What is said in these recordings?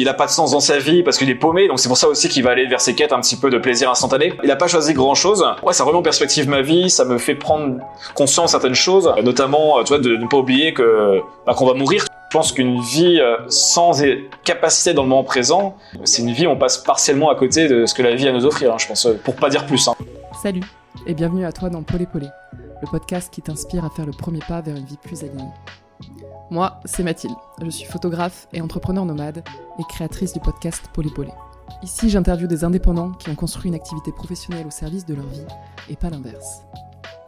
il a pas de sens dans sa vie parce qu'il est paumé, donc c'est pour ça aussi qu'il va aller vers ses quêtes un petit peu de plaisir instantané. Il a pas choisi grand chose. Ouais, ça remet en perspective ma vie, ça me fait prendre conscience de certaines choses, notamment, vois, de ne pas oublier que bah, qu'on va mourir. Je pense qu'une vie euh, sans capacité dans le moment présent, c'est une vie où on passe partiellement à côté de ce que la vie a à nous offrir, hein, je pense, pour pas dire plus. Hein. Salut et bienvenue à toi dans Polé, le podcast qui t'inspire à faire le premier pas vers une vie plus alignée. Moi, c'est Mathilde. Je suis photographe et entrepreneur nomade et créatrice du podcast Polypolé. Ici, j'interviewe des indépendants qui ont construit une activité professionnelle au service de leur vie et pas l'inverse.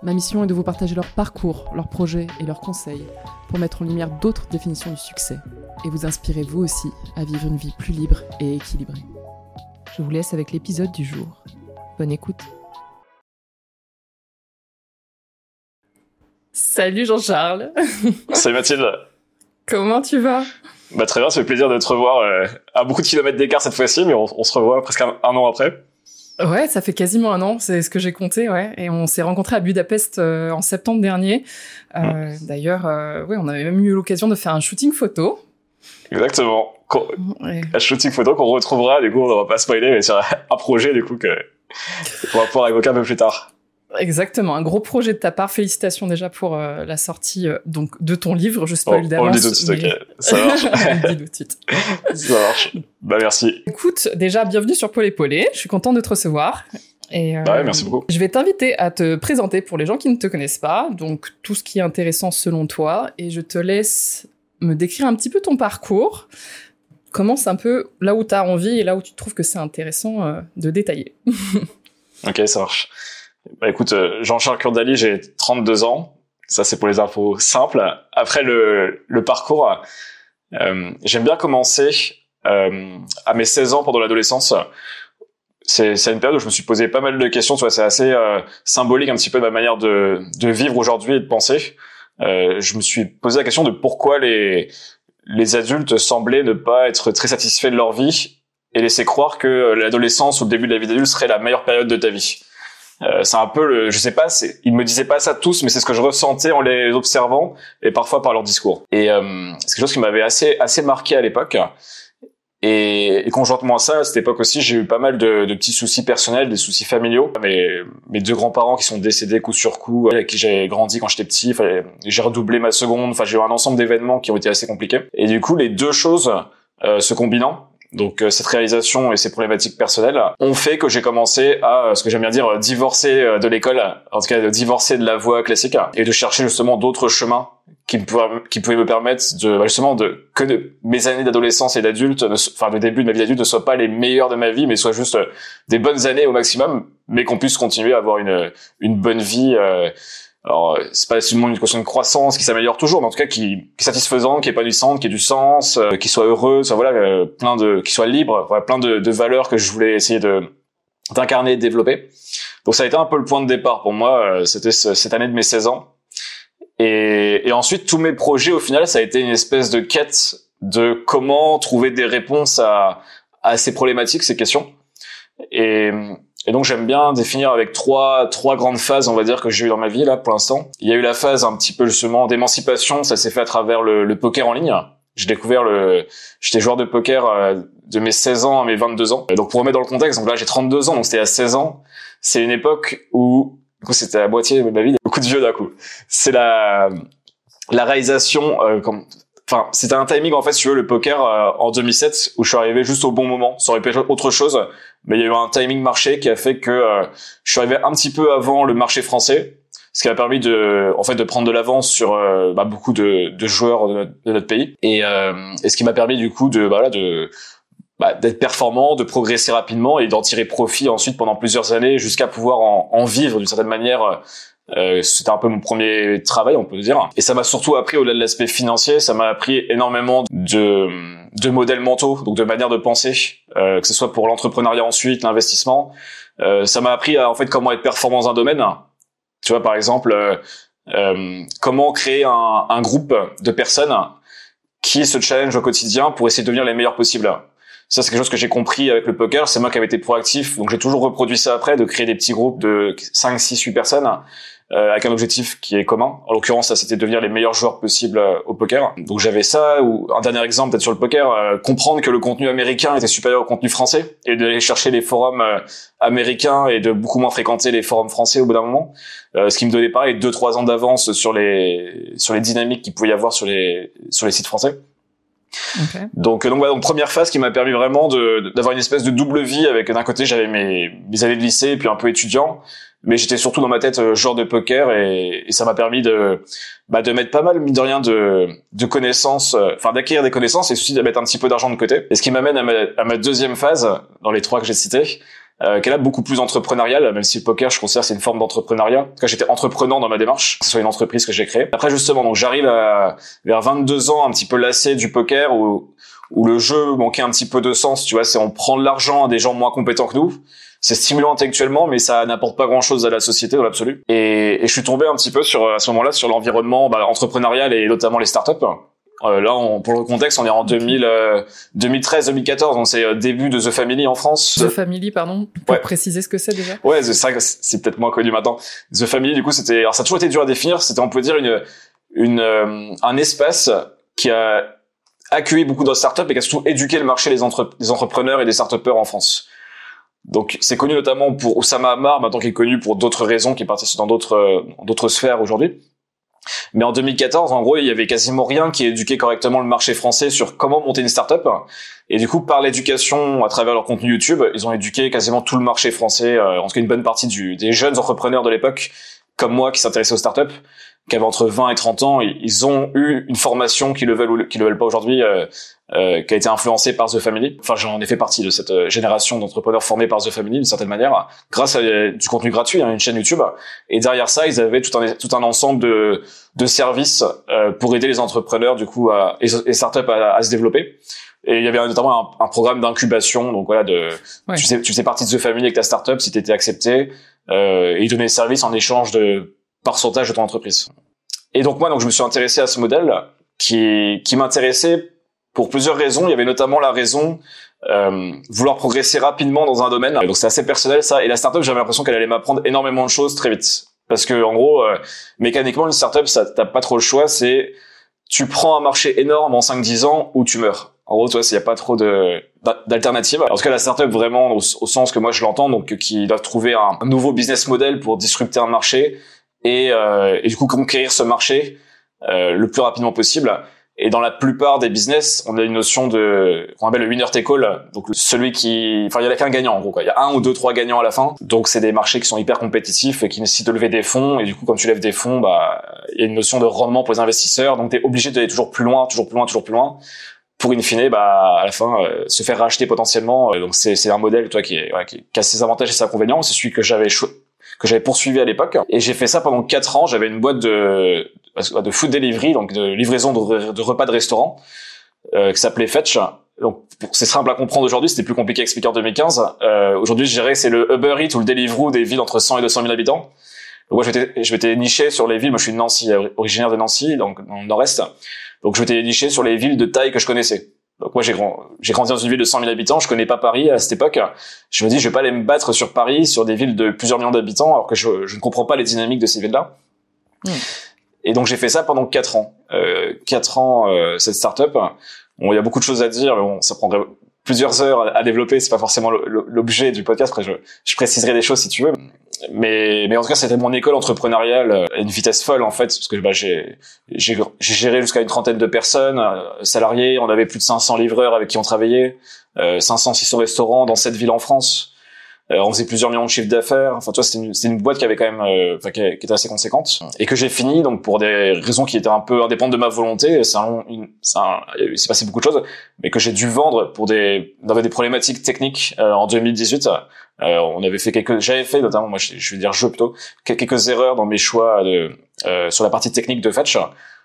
Ma mission est de vous partager leur parcours, leurs projets et leurs conseils pour mettre en lumière d'autres définitions du succès et vous inspirer vous aussi à vivre une vie plus libre et équilibrée. Je vous laisse avec l'épisode du jour. Bonne écoute. Salut Jean-Charles. Salut Mathilde. Comment tu vas? Bah très bien, ça fait plaisir de te revoir euh, à beaucoup de kilomètres d'écart cette fois-ci, mais on, se revoit presque un, an après. Ouais, ça fait quasiment un an, c'est ce que j'ai compté, ouais. Et on s'est rencontrés à Budapest euh, en septembre dernier. Euh, D'ailleurs, euh, ouais, on avait même eu l'occasion de faire un shooting photo. Exactement. Un shooting photo qu'on retrouvera, du coup, on va pas spoiler, mais sur un projet, du coup, que qu'on va pouvoir évoquer un peu plus tard. Exactement, un gros projet de ta part. Félicitations déjà pour euh, la sortie euh, donc de ton livre. Je spoil oh, d'avance. On le dit tout de suite, ok. Ça marche. on le dit tout de suite. Ça marche. Bah merci. Écoute, déjà bienvenue sur Paul et Paulé. Je suis content de te recevoir. Et euh, bah ouais, merci beaucoup. Je vais t'inviter à te présenter pour les gens qui ne te connaissent pas, donc tout ce qui est intéressant selon toi, et je te laisse me décrire un petit peu ton parcours. Commence un peu là où tu as envie et là où tu trouves que c'est intéressant de détailler. ok, ça marche. Bah écoute, euh, Jean-Charles Curdali, j'ai 32 ans. Ça, c'est pour les infos simples. Après le, le parcours, euh, j'aime bien commencer euh, à mes 16 ans pendant l'adolescence. C'est, une période où je me suis posé pas mal de questions. Tu vois, c'est assez euh, symbolique un petit peu de ma manière de, de vivre aujourd'hui et de penser. Je me suis posé la question de pourquoi les, les adultes semblaient ne pas être très satisfaits de leur vie et laisser croire que l'adolescence ou le début de la vie d'adulte serait la meilleure période de ta vie. Euh, c'est un peu le, je sais pas, ils me disaient pas ça tous, mais c'est ce que je ressentais en les observant et parfois par leur discours. Et euh, c'est quelque chose qui m'avait assez assez marqué à l'époque. Et, et, conjointement à ça, à cette époque aussi, j'ai eu pas mal de, de, petits soucis personnels, des soucis familiaux. Mes, mes deux grands-parents qui sont décédés coup sur coup, avec qui j'ai grandi quand j'étais petit, j'ai redoublé ma seconde, enfin j'ai eu un ensemble d'événements qui ont été assez compliqués. Et du coup, les deux choses euh, se combinant, donc euh, cette réalisation et ces problématiques personnelles ont fait que j'ai commencé à, euh, ce que j'aime bien dire, euh, divorcer de l'école, en tout cas de divorcer de la voie classique et de chercher justement d'autres chemins qui, pouvaient, qui pouvaient me permettre de bah, justement de que mes années d'adolescence et d'adulte, enfin le début de ma vie d'adulte ne soient pas les meilleures de ma vie, mais soient juste des bonnes années au maximum, mais qu'on puisse continuer à avoir une une bonne vie. Euh, alors euh, c'est pas seulement une question de croissance qui s'améliore toujours mais en tout cas qui, qui est satisfaisante qui est épanouissante qui ait du sens euh, qui soit heureux soit voilà euh, plein de qui soit libre voilà, plein de, de, valeurs que je voulais essayer de d'incarner de développer. Donc ça a été un peu le point de départ pour moi c'était cette année de mes 16 ans. Et, et ensuite tous mes projets au final ça a été une espèce de quête de comment trouver des réponses à à ces problématiques ces questions. Et et donc j'aime bien définir avec trois trois grandes phases, on va dire que j'ai eu dans ma vie là pour l'instant. Il y a eu la phase un petit peu justement d'émancipation, ça s'est fait à travers le, le poker en ligne. J'ai découvert le j'étais joueur de poker euh, de mes 16 ans à mes 22 ans. Et donc pour remettre dans le contexte, donc là j'ai 32 ans, donc c'était à 16 ans. C'est une époque où du coup c'était moitié de ma vie, beaucoup de vieux d'un coup. C'est la la réalisation euh, comme enfin c'était un timing en fait si tu veux le poker euh, en 2007 où je suis arrivé juste au bon moment ça aurait pu être autre chose mais il y a eu un timing marché qui a fait que euh, je suis arrivé un petit peu avant le marché français ce qui a permis de en fait de prendre de l'avance sur euh, bah, beaucoup de, de, joueurs de notre, pays. Et, et ce qui m'a permis du coup de bah, de bah, d'être performant, de progresser rapidement et d'en tirer profit ensuite pendant plusieurs années jusqu'à pouvoir en, en vivre d'une certaine manière euh, c'était un peu mon premier travail, on peut dire. Et ça m'a surtout appris, au-delà de l'aspect financier, ça m'a appris énormément de, de modèles mentaux, donc de manière de penser, euh, que ce soit pour l'entrepreneuriat ensuite, l'investissement. Euh, ça m'a appris à, en fait comment être performant dans un domaine. Tu vois, par exemple, euh, euh, comment créer un, un groupe de personnes qui se challenge au quotidien pour essayer de devenir les meilleurs possibles. Ça, c'est quelque chose que j'ai compris avec le poker. C'est moi qui avais été proactif. Donc, j'ai toujours reproduit ça après, de créer des petits groupes de 5, 6, 8 personnes euh, avec un objectif qui est commun. En l'occurrence, ça c'était devenir les meilleurs joueurs possibles euh, au poker. Donc j'avais ça, ou un dernier exemple peut-être sur le poker, euh, comprendre que le contenu américain était supérieur au contenu français, et d'aller chercher les forums américains et de beaucoup moins fréquenter les forums français au bout d'un moment. ce qui me donnait pareil deux trois ans d'avance sur les sur les dynamiques qu'il pouvait y avoir sur les sur les sites français. Okay. Donc, donc, voilà, donc première phase qui m'a permis vraiment d'avoir une espèce de double vie avec d'un côté j'avais mes, mes années de lycée et puis un peu étudiant mais j'étais surtout dans ma tête euh, joueur de poker et, et ça m'a permis de bah, de mettre pas mal mine de rien de de connaissances euh, enfin d'acquérir des connaissances et aussi de mettre un petit peu d'argent de côté et ce qui m'amène à ma, à ma deuxième phase dans les trois que j'ai cités euh, est là beaucoup plus entrepreneuriale même si le poker je considère c'est une forme d'entrepreneuriat en tout cas j'étais entreprenant dans ma démarche que ce soit une entreprise que j'ai créée après justement donc j'arrive à vers 22 ans un petit peu lassé du poker où où le jeu manquait un petit peu de sens tu vois c'est on prend de l'argent à des gens moins compétents que nous c'est stimulant intellectuellement, mais ça n'apporte pas grand-chose à la société dans l'absolu. Et, et, je suis tombé un petit peu sur à ce moment-là sur l'environnement bah, entrepreneurial et notamment les startups. Euh, là, on, pour le contexte, on est en 2000, 2013-2014, donc c'est euh, début de The Family en France. The Family, pardon, pour préciser ce que c'est déjà. Ouais, c'est c'est peut-être moins connu maintenant. The Family, du coup, c'était, alors ça a toujours été dur à définir. C'était, on peut dire une, une, euh, un espace qui a accueilli beaucoup de startups et qui a surtout éduqué le marché des, entre, des entrepreneurs et des startupeurs en France. Donc c'est connu notamment pour Oussama Ammar, maintenant qu'il est connu pour d'autres raisons, qui est parti dans d'autres euh, d'autres sphères aujourd'hui. Mais en 2014, en gros, il y avait quasiment rien qui éduquait correctement le marché français sur comment monter une startup. Et du coup, par l'éducation à travers leur contenu YouTube, ils ont éduqué quasiment tout le marché français, euh, en tout cas une bonne partie du, des jeunes entrepreneurs de l'époque, comme moi, qui s'intéressaient aux startups, qui avaient entre 20 et 30 ans, ils ont eu une formation qu'ils le veulent ou qu'ils le veulent pas aujourd'hui, euh, euh, qui a été influencée par The Family. Enfin, j'en ai fait partie de cette euh, génération d'entrepreneurs formés par The Family d'une certaine manière, grâce à du contenu gratuit, hein, une chaîne YouTube. Et derrière ça, ils avaient tout un tout un ensemble de de services euh, pour aider les entrepreneurs du coup à, et les startups à, à se développer. Et il y avait notamment un, un programme d'incubation, donc voilà, de tu sais tu faisais partie de The Family avec ta startup si t'étais accepté, euh, et ils donnaient des services en échange de pourcentage de ton entreprise. Et donc moi, donc je me suis intéressé à ce modèle qui qui m'intéressait pour plusieurs raisons. Il y avait notamment la raison euh, vouloir progresser rapidement dans un domaine. Donc c'est assez personnel ça. Et la startup, j'avais l'impression qu'elle allait m'apprendre énormément de choses très vite. Parce que en gros, euh, mécaniquement, une startup, ça t'as pas trop le choix. C'est tu prends un marché énorme en 5-10 ans ou tu meurs. En gros, toi, il n'y a pas trop de d'alternatives. En tout cas, la startup vraiment au, sens que moi je l'entends, donc qui doit trouver un, nouveau business model pour disrupter un marché et, euh, et du coup conquérir ce marché euh, le plus rapidement possible. Et dans la plupart des business, on a une notion de, qu'on appelle le winner take all. Donc celui qui, enfin il y a qu'un gagnant en gros. Quoi. Il y a un ou deux trois gagnants à la fin. Donc c'est des marchés qui sont hyper compétitifs et qui nécessitent de lever des fonds. Et du coup, quand tu lèves des fonds, bah il y a une notion de rendement pour les investisseurs. Donc tu es obligé d'aller toujours plus loin, toujours plus loin, toujours plus loin pour in fine, bah, à la fin, euh, se faire racheter potentiellement. Euh, donc c'est, un modèle, toi, qui, est, qui, a ses avantages et ses inconvénients. C'est celui que j'avais que j'avais poursuivi à l'époque. Et j'ai fait ça pendant quatre ans. J'avais une boîte de de food delivery, donc de livraison de, repas de restaurant, euh, qui s'appelait Fetch. Donc c'est simple à comprendre aujourd'hui, c'était plus compliqué à expliquer en 2015. Euh, aujourd'hui, je dirais c'est le Uber Eats ou le Deliveroo des villes entre 100 et 200 000 habitants. Donc, moi, je m'étais niché sur les villes. Moi, je suis de Nancy, originaire de Nancy, donc dans le Nord-Est. Donc, je m'étais niché sur les villes de taille que je connaissais. Donc moi j'ai grand, j'ai grandi dans une ville de 100 000 habitants, je connais pas Paris à cette époque. Je me dis je vais pas aller me battre sur Paris, sur des villes de plusieurs millions d'habitants, alors que je, je, ne comprends pas les dynamiques de ces villes-là. Hmm. Et donc j'ai fait ça pendant quatre ans. Euh, quatre ans euh, cette startup. Bon, il y a beaucoup de choses à dire, mais bon, ça prendrait plusieurs heures à développer. C'est pas forcément l'objet du podcast. Je, préciserai des choses si tu veux. Mais, mais en tout cas, c'était mon école entrepreneuriale à une vitesse folle en fait, parce que bah, j'ai géré jusqu'à une trentaine de personnes euh, salariés. On avait plus de 500 livreurs avec qui on travaillait, euh, 500 600 restaurants dans cette ville en France. Euh, on faisait plusieurs millions de chiffres d'affaires. Enfin, toi, c'était une, une, boîte qui avait quand même, euh, qui, était assez conséquente et que j'ai fini donc pour des raisons qui étaient un peu indépendantes de ma volonté. C'est il s'est passé beaucoup de choses, mais que j'ai dû vendre pour des, on avait des problématiques techniques euh, en 2018. Euh, on avait fait quelques, j'avais fait notamment, moi, je, je vais dire je plutôt, quelques erreurs dans mes choix de, sur la partie technique de Fetch.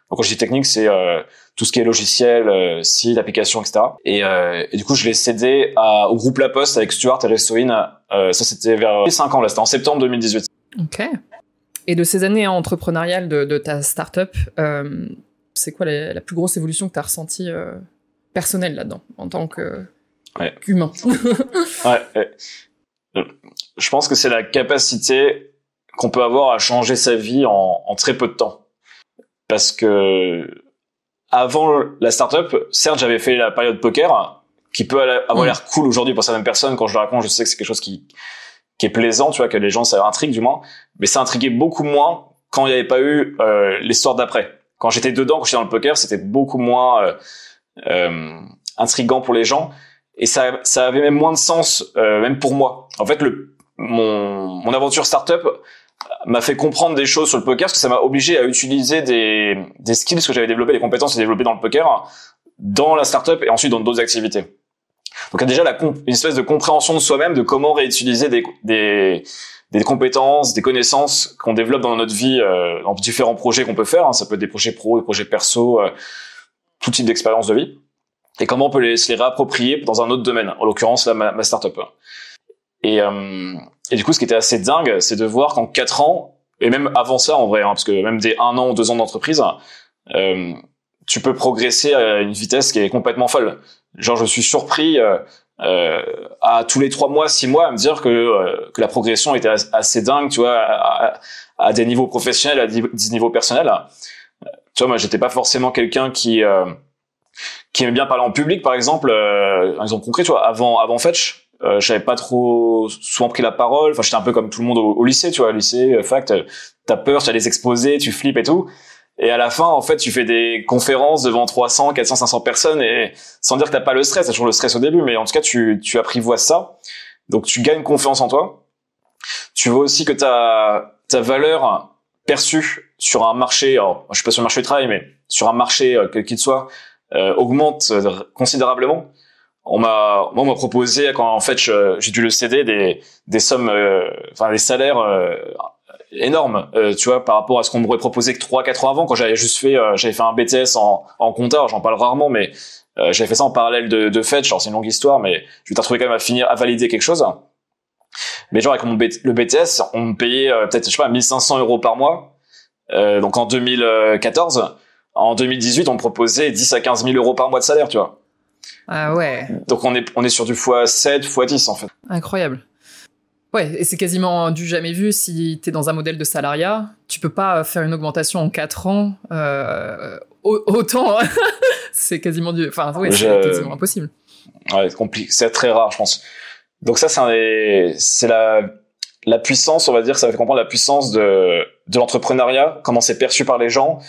Donc quand je dis technique, c'est euh, tout ce qui est logiciel, euh, site, application, etc. Et, euh, et du coup, je l'ai cédé à, au groupe La Poste avec Stuart et Restoin. Euh, ça, c'était vers 5 ans, là, c'était en septembre 2018. Ok. Et de ces années entrepreneuriales de, de ta startup, euh, c'est quoi la, la, plus grosse évolution que tu as ressentie personnelle là-dedans, en tant que ouais. humain. ouais, Je pense que c'est la capacité qu'on peut avoir à changer sa vie en, en très peu de temps. Parce que avant la startup, certes, j'avais fait la période poker, qui peut avoir mm. l'air cool aujourd'hui pour certaines personnes. Quand je le raconte, je sais que c'est quelque chose qui, qui est plaisant, tu vois, que les gens, ça intrigue du moins. Mais ça intriguait beaucoup moins quand il n'y avait pas eu euh, l'histoire d'après. Quand j'étais dedans, quand j'étais dans le poker, c'était beaucoup moins euh, euh, intrigant pour les gens. Et ça, ça avait même moins de sens, euh, même pour moi. En fait, le, mon, mon aventure startup m'a fait comprendre des choses sur le poker, parce que ça m'a obligé à utiliser des, des skills que j'avais développés, des compétences que développées dans le poker, dans la startup et ensuite dans d'autres activités. Donc déjà la une espèce de compréhension de soi-même de comment réutiliser des, des, des compétences, des connaissances qu'on développe dans notre vie, euh, dans différents projets qu'on peut faire. Hein. Ça peut être des projets pro, des projets perso, euh, tout type d'expérience de vie. Et comment on peut les, se les réapproprier dans un autre domaine, en l'occurrence ma, ma startup. Et, euh, et du coup, ce qui était assez dingue, c'est de voir qu'en quatre ans, et même avant ça en vrai, hein, parce que même des un an ou deux ans d'entreprise, euh, tu peux progresser à une vitesse qui est complètement folle. Genre, je suis surpris euh, euh, à tous les trois mois, six mois, à me dire que euh, que la progression était assez dingue, tu vois, à, des niveaux professionnels, à des niveaux personnels. Tu vois, moi, j'étais pas forcément quelqu'un qui qui aimait bien parler en public, par exemple. un exemple concret, tu vois, avant avant Fetch, euh, j'avais pas trop souvent pris la parole. Enfin, j'étais un peu comme tout le monde au, lycée, tu vois, au lycée, euh, fac, t'as peur, tu as les exposés, tu flippes et tout. Et à la fin, en fait, tu fais des conférences devant 300, 400, 500 personnes et sans dire que t'as pas le stress, t'as toujours le stress au début, mais en tout cas, tu, tu apprivoises ça. Donc, tu gagnes confiance en toi. Tu vois aussi que ta, ta valeur perçue sur un marché, alors, je suis pas sur le marché du travail, mais sur un marché, euh, quel qu'il soit, euh, augmente considérablement on m'a moi on m'a proposé quand en fait j'ai dû le céder des des sommes euh, enfin des salaires euh, énormes euh, tu vois par rapport à ce qu'on m'aurait proposé que trois quatre ans avant quand j'avais juste fait j'avais fait un BTS en en compta j'en parle rarement mais j'avais fait ça en parallèle de de fait genre c'est une longue histoire mais je vais retrouver quand même à finir à valider quelque chose. Mais genre avec mon le BTS on me payait peut-être je sais pas 1500 euros par mois. Donc en 2014 en 2018 on me proposait 10 à 15 000 euros par mois de salaire tu vois ah ouais. Donc on est, on est sur du x7, x10 en fait. Incroyable. Ouais, et c'est quasiment du jamais vu si tu es dans un modèle de salariat. Tu peux pas faire une augmentation en 4 ans euh, autant. c'est quasiment du. Enfin, ouais, c'est quasiment impossible. Ouais, c'est compliqué. C'est très rare, je pense. Donc ça, c'est c'est la la puissance, on va dire, ça fait comprendre la puissance de de l'entrepreneuriat, comment c'est perçu par les gens,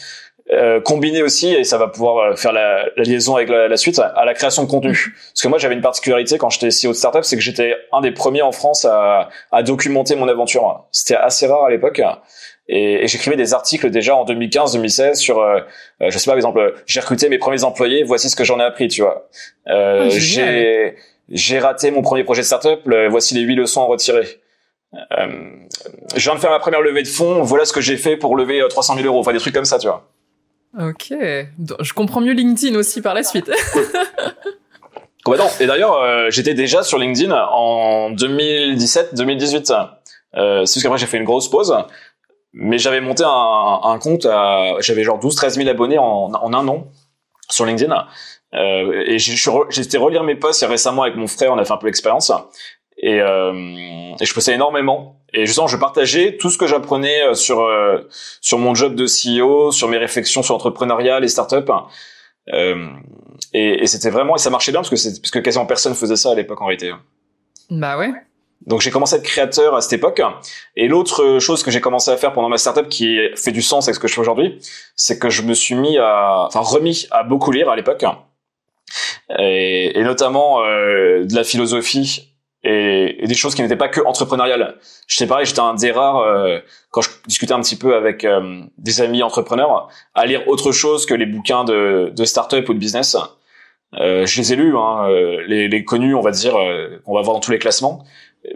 euh, combiné aussi, et ça va pouvoir euh, faire la, la liaison avec la, suite, à la création de contenu. Parce que moi, j'avais une particularité quand j'étais CEO de startup, c'est que j'étais un des premiers en France à, à documenter mon aventure. C'était assez rare à l'époque. Et, et j'écrivais des articles déjà en 2015-2016 sur, euh, euh, je sais pas, par exemple, j'ai recruté mes premiers employés, voici ce que j'en ai appris, tu vois. Euh, ah, j'ai j'ai raté mon premier projet de startup, voici les huit leçons à retirer. Euh, je viens de faire ma première levée de fonds, voilà ce que j'ai fait pour lever 300 000 euros, enfin des trucs comme ça, tu vois. Ok. Je comprends mieux LinkedIn aussi par la suite. Complètement. Et d'ailleurs, euh, j'étais déjà sur LinkedIn en 2017-2018. Euh, c'est qu'après j'ai fait une grosse pause, mais j'avais monté un, un compte, j'avais genre 12-13 000 abonnés en, en, un an sur LinkedIn. Euh, et j'étais relire mes posts récemment avec mon frère, on a fait un peu l'expérience. Et, euh, et je postais énormément. Et justement, je partageais tout ce que j'apprenais euh, sur euh, sur mon job de CEO, sur mes réflexions sur l'entrepreneuriat, les startups. Euh, et, et c'était vraiment, et ça marchait bien parce que c'est parce que quasiment personne faisait ça à l'époque en réalité. Bah ouais. Donc j'ai commencé à être créateur à cette époque. Et l'autre chose que j'ai commencé à faire pendant ma startup qui fait du sens avec ce que je fais aujourd'hui, c'est que je me suis mis à, enfin remis à beaucoup lire à l'époque, et, et, notamment euh, de la philosophie et, et, des choses qui n'étaient pas que entrepreneuriales. J'étais pareil, j'étais un des rares euh, quand je discutais un petit peu avec euh, des amis entrepreneurs à lire autre chose que les bouquins de, de start-up ou de business. Euh, je les ai lus, hein, euh, les, les, connus, on va dire, qu'on va voir dans tous les classements.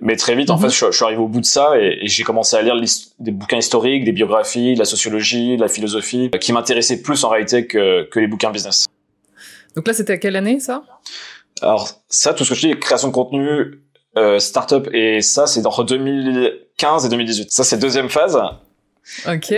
Mais très vite, en mhm. fait, je, je, suis arrivé au bout de ça et, et j'ai commencé à lire des bouquins historiques, des biographies, de la sociologie, de la philosophie, qui m'intéressaient plus en réalité que, que les bouquins business. Donc là, c'était à quelle année ça? Alors ça, tout ce que je dis, création de contenu, euh, startup et ça c'est entre 2015 et 2018. Ça c'est deuxième phase. Ok.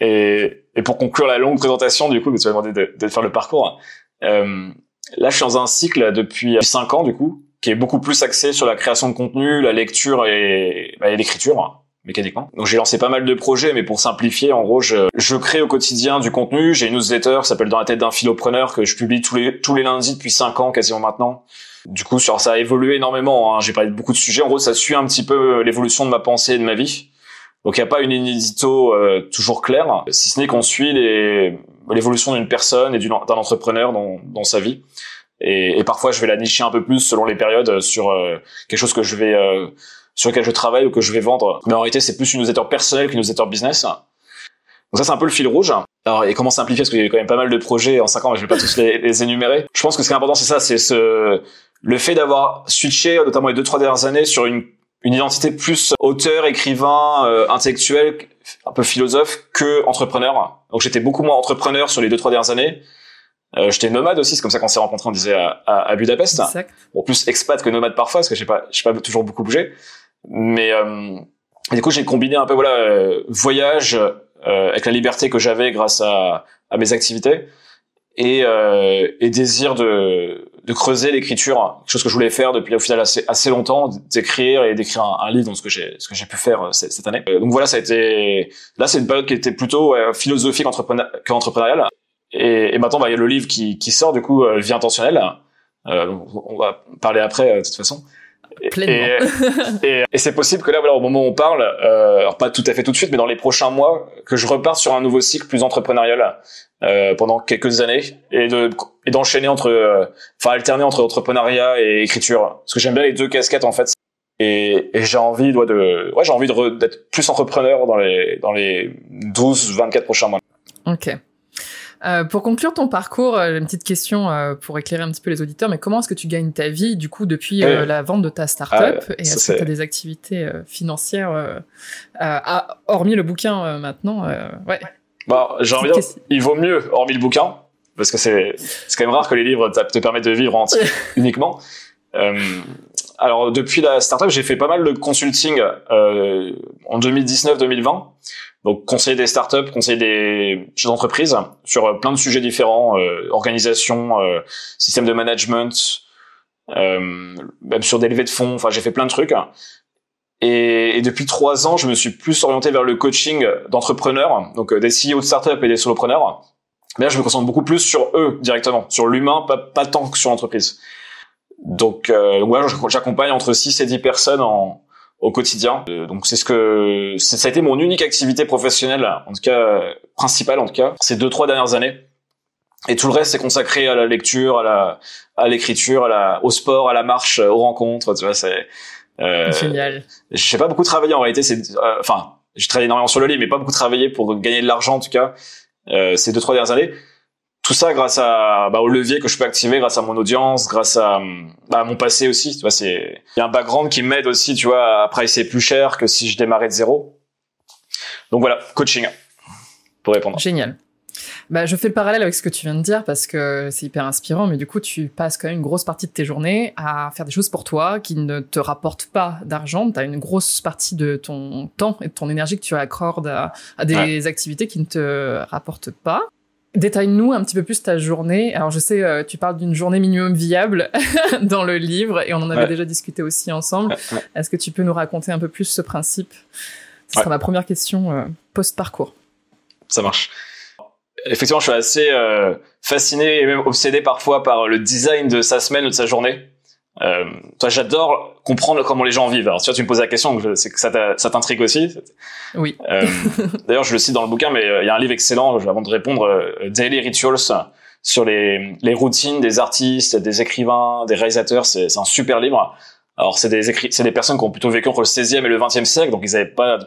Et, et pour conclure la longue présentation du coup, tu vas demander de, de faire le parcours. Euh, là je suis dans un cycle depuis 5 ans du coup qui est beaucoup plus axé sur la création de contenu, la lecture et, bah, et l'écriture mécaniquement. Donc j'ai lancé pas mal de projets, mais pour simplifier, en gros, je, je crée au quotidien du contenu. J'ai une newsletter qui s'appelle Dans la tête d'un philopreneur que je publie tous les tous les lundis depuis cinq ans quasiment maintenant. Du coup, sur ça a évolué énormément. Hein. J'ai parlé de beaucoup de sujets. En gros, ça suit un petit peu l'évolution de ma pensée et de ma vie. Donc il n'y a pas une édito euh, toujours claire, si ce n'est qu'on suit l'évolution d'une personne et d'un entrepreneur dans, dans sa vie. Et, et, parfois, je vais la nicher un peu plus selon les périodes sur euh, quelque chose que je vais euh, sur lequel je travaille ou que je vais vendre. Mais en réalité, c'est plus une newsletter personnelle qu'une newsletter business. Donc ça, c'est un peu le fil rouge. Alors, et comment simplifier Parce qu'il y a quand même pas mal de projets en 5 ans, mais je vais pas tous les, les énumérer. Je pense que ce qui est important, c'est ça, c'est ce, le fait d'avoir switché, notamment les deux, trois dernières années, sur une, une identité plus auteur, écrivain, euh, intellectuel, un peu philosophe, que entrepreneur. Donc j'étais beaucoup moins entrepreneur sur les deux, trois dernières années. Euh, j'étais nomade aussi, c'est comme ça qu'on s'est rencontrés, on disait à, à, Budapest. Exact. Bon, plus expat que nomade parfois, parce que j'ai pas, j'ai pas toujours beaucoup bougé. Mais euh, du coup, j'ai combiné un peu voilà euh, voyage euh, avec la liberté que j'avais grâce à, à mes activités et, et désir de, de creuser l'écriture, quelque chose que je voulais faire depuis au final assez, assez longtemps, d'écrire et d'écrire un, livre, dans ce que j'ai ce que j'ai pu faire cette, cette année. donc voilà, ça a été là, c'est une période qui était plutôt philosophique qu'entrepreneuriale. Et, et maintenant, bah, il y a le livre qui, qui sort du coup Vie intentionnelle. Euh, on va parler après de toute façon. Pleinement. Et, et, c'est possible que là, voilà, au moment où on parle, euh, alors pas tout à fait tout de suite, mais dans les prochains mois, que je reparte sur un nouveau cycle plus entrepreneurial euh, pendant quelques années et de et d'enchaîner entre, euh, enfin alterner entre entrepreneuriat et écriture. Parce que j'aime bien les deux casquettes en fait. Et, et j'ai envie, ouais, de, ouais, j'ai envie d'être plus entrepreneur dans les dans les 12, 24 prochains mois. Ok. Euh, pour conclure ton parcours, euh, j'ai une petite question euh, pour éclairer un petit peu les auditeurs. Mais comment est-ce que tu gagnes ta vie du coup depuis euh, la vente de ta startup ah, Et est-ce que tu as des activités euh, financières à, hormis le bouquin maintenant Ouais. Bah, j'ai envie il vaut mieux hormis le bouquin parce que c'est c'est quand même rare que les livres te permettent de vivre uniquement. alors depuis la startup, j'ai fait pas mal de consulting en 2019-2020 donc conseiller des startups, conseiller des chefs d'entreprise sur euh, plein de sujets différents, euh, organisation, euh, système de management, euh, même sur des levées de fonds. Enfin, j'ai fait plein de trucs. Et, et, depuis trois ans, je me suis plus orienté vers le coaching d'entrepreneurs, donc des CEO de startups et des solopreneurs. Mais là, je me concentre beaucoup plus sur eux directement, sur l'humain, pas, pas tant que sur l'entreprise. Donc, euh, ouais, j'accompagne entre 6 et 10 personnes en, au quotidien. Euh, donc c'est ce que ça a été mon unique activité professionnelle, en tout cas principale en tout cas, ces deux trois dernières années. Et tout le reste c'est consacré à la lecture, à la à l'écriture, à la au sport, à la marche, aux rencontres. Tu vois, c'est euh, génial. J'ai pas beaucoup travaillé en réalité. C'est euh, enfin j'ai travaillé énormément sur le lit, mais pas beaucoup travaillé pour gagner de l'argent en tout cas euh, ces deux trois dernières années tout ça grâce à bah, au levier que je peux activer grâce à mon audience grâce à, bah, mon passé aussi tu vois c'est il y a un background qui m'aide aussi tu vois à pricer plus cher que si je démarrais de zéro donc voilà coaching pour répondre génial bah, je fais le parallèle avec ce que tu viens de dire parce que c'est hyper inspirant, mais du coup, tu passes quand même une grosse partie de tes journées à faire des choses pour toi qui ne te rapportent pas d'argent. Tu as une grosse partie de ton temps et de ton énergie que tu accordes à, à des activités qui ne te rapportent pas. Détaille-nous un petit peu plus ta journée. Alors je sais, euh, tu parles d'une journée minimum viable dans le livre et on en avait déjà discuté aussi ensemble. Est-ce que tu peux nous raconter un peu plus ce principe? Ce sera ma première question euh, post-parcours. Ça marche. Effectivement, je suis assez euh, fasciné et même obsédé parfois par le design de sa semaine ou de sa journée. Euh, toi, j'adore comprendre comment les gens vivent. Alors, si tu me poses la question, c'est que ça t'intrigue aussi. Oui. Euh, D'ailleurs, je le cite dans le bouquin, mais euh, il y a un livre excellent avant de répondre, euh, Daily Rituals, sur les, les routines des artistes, des écrivains, des réalisateurs. C'est un super livre. Alors, c'est des c'est des personnes qui ont plutôt vécu entre le 16e et le 20e siècle, donc ils n'avaient pas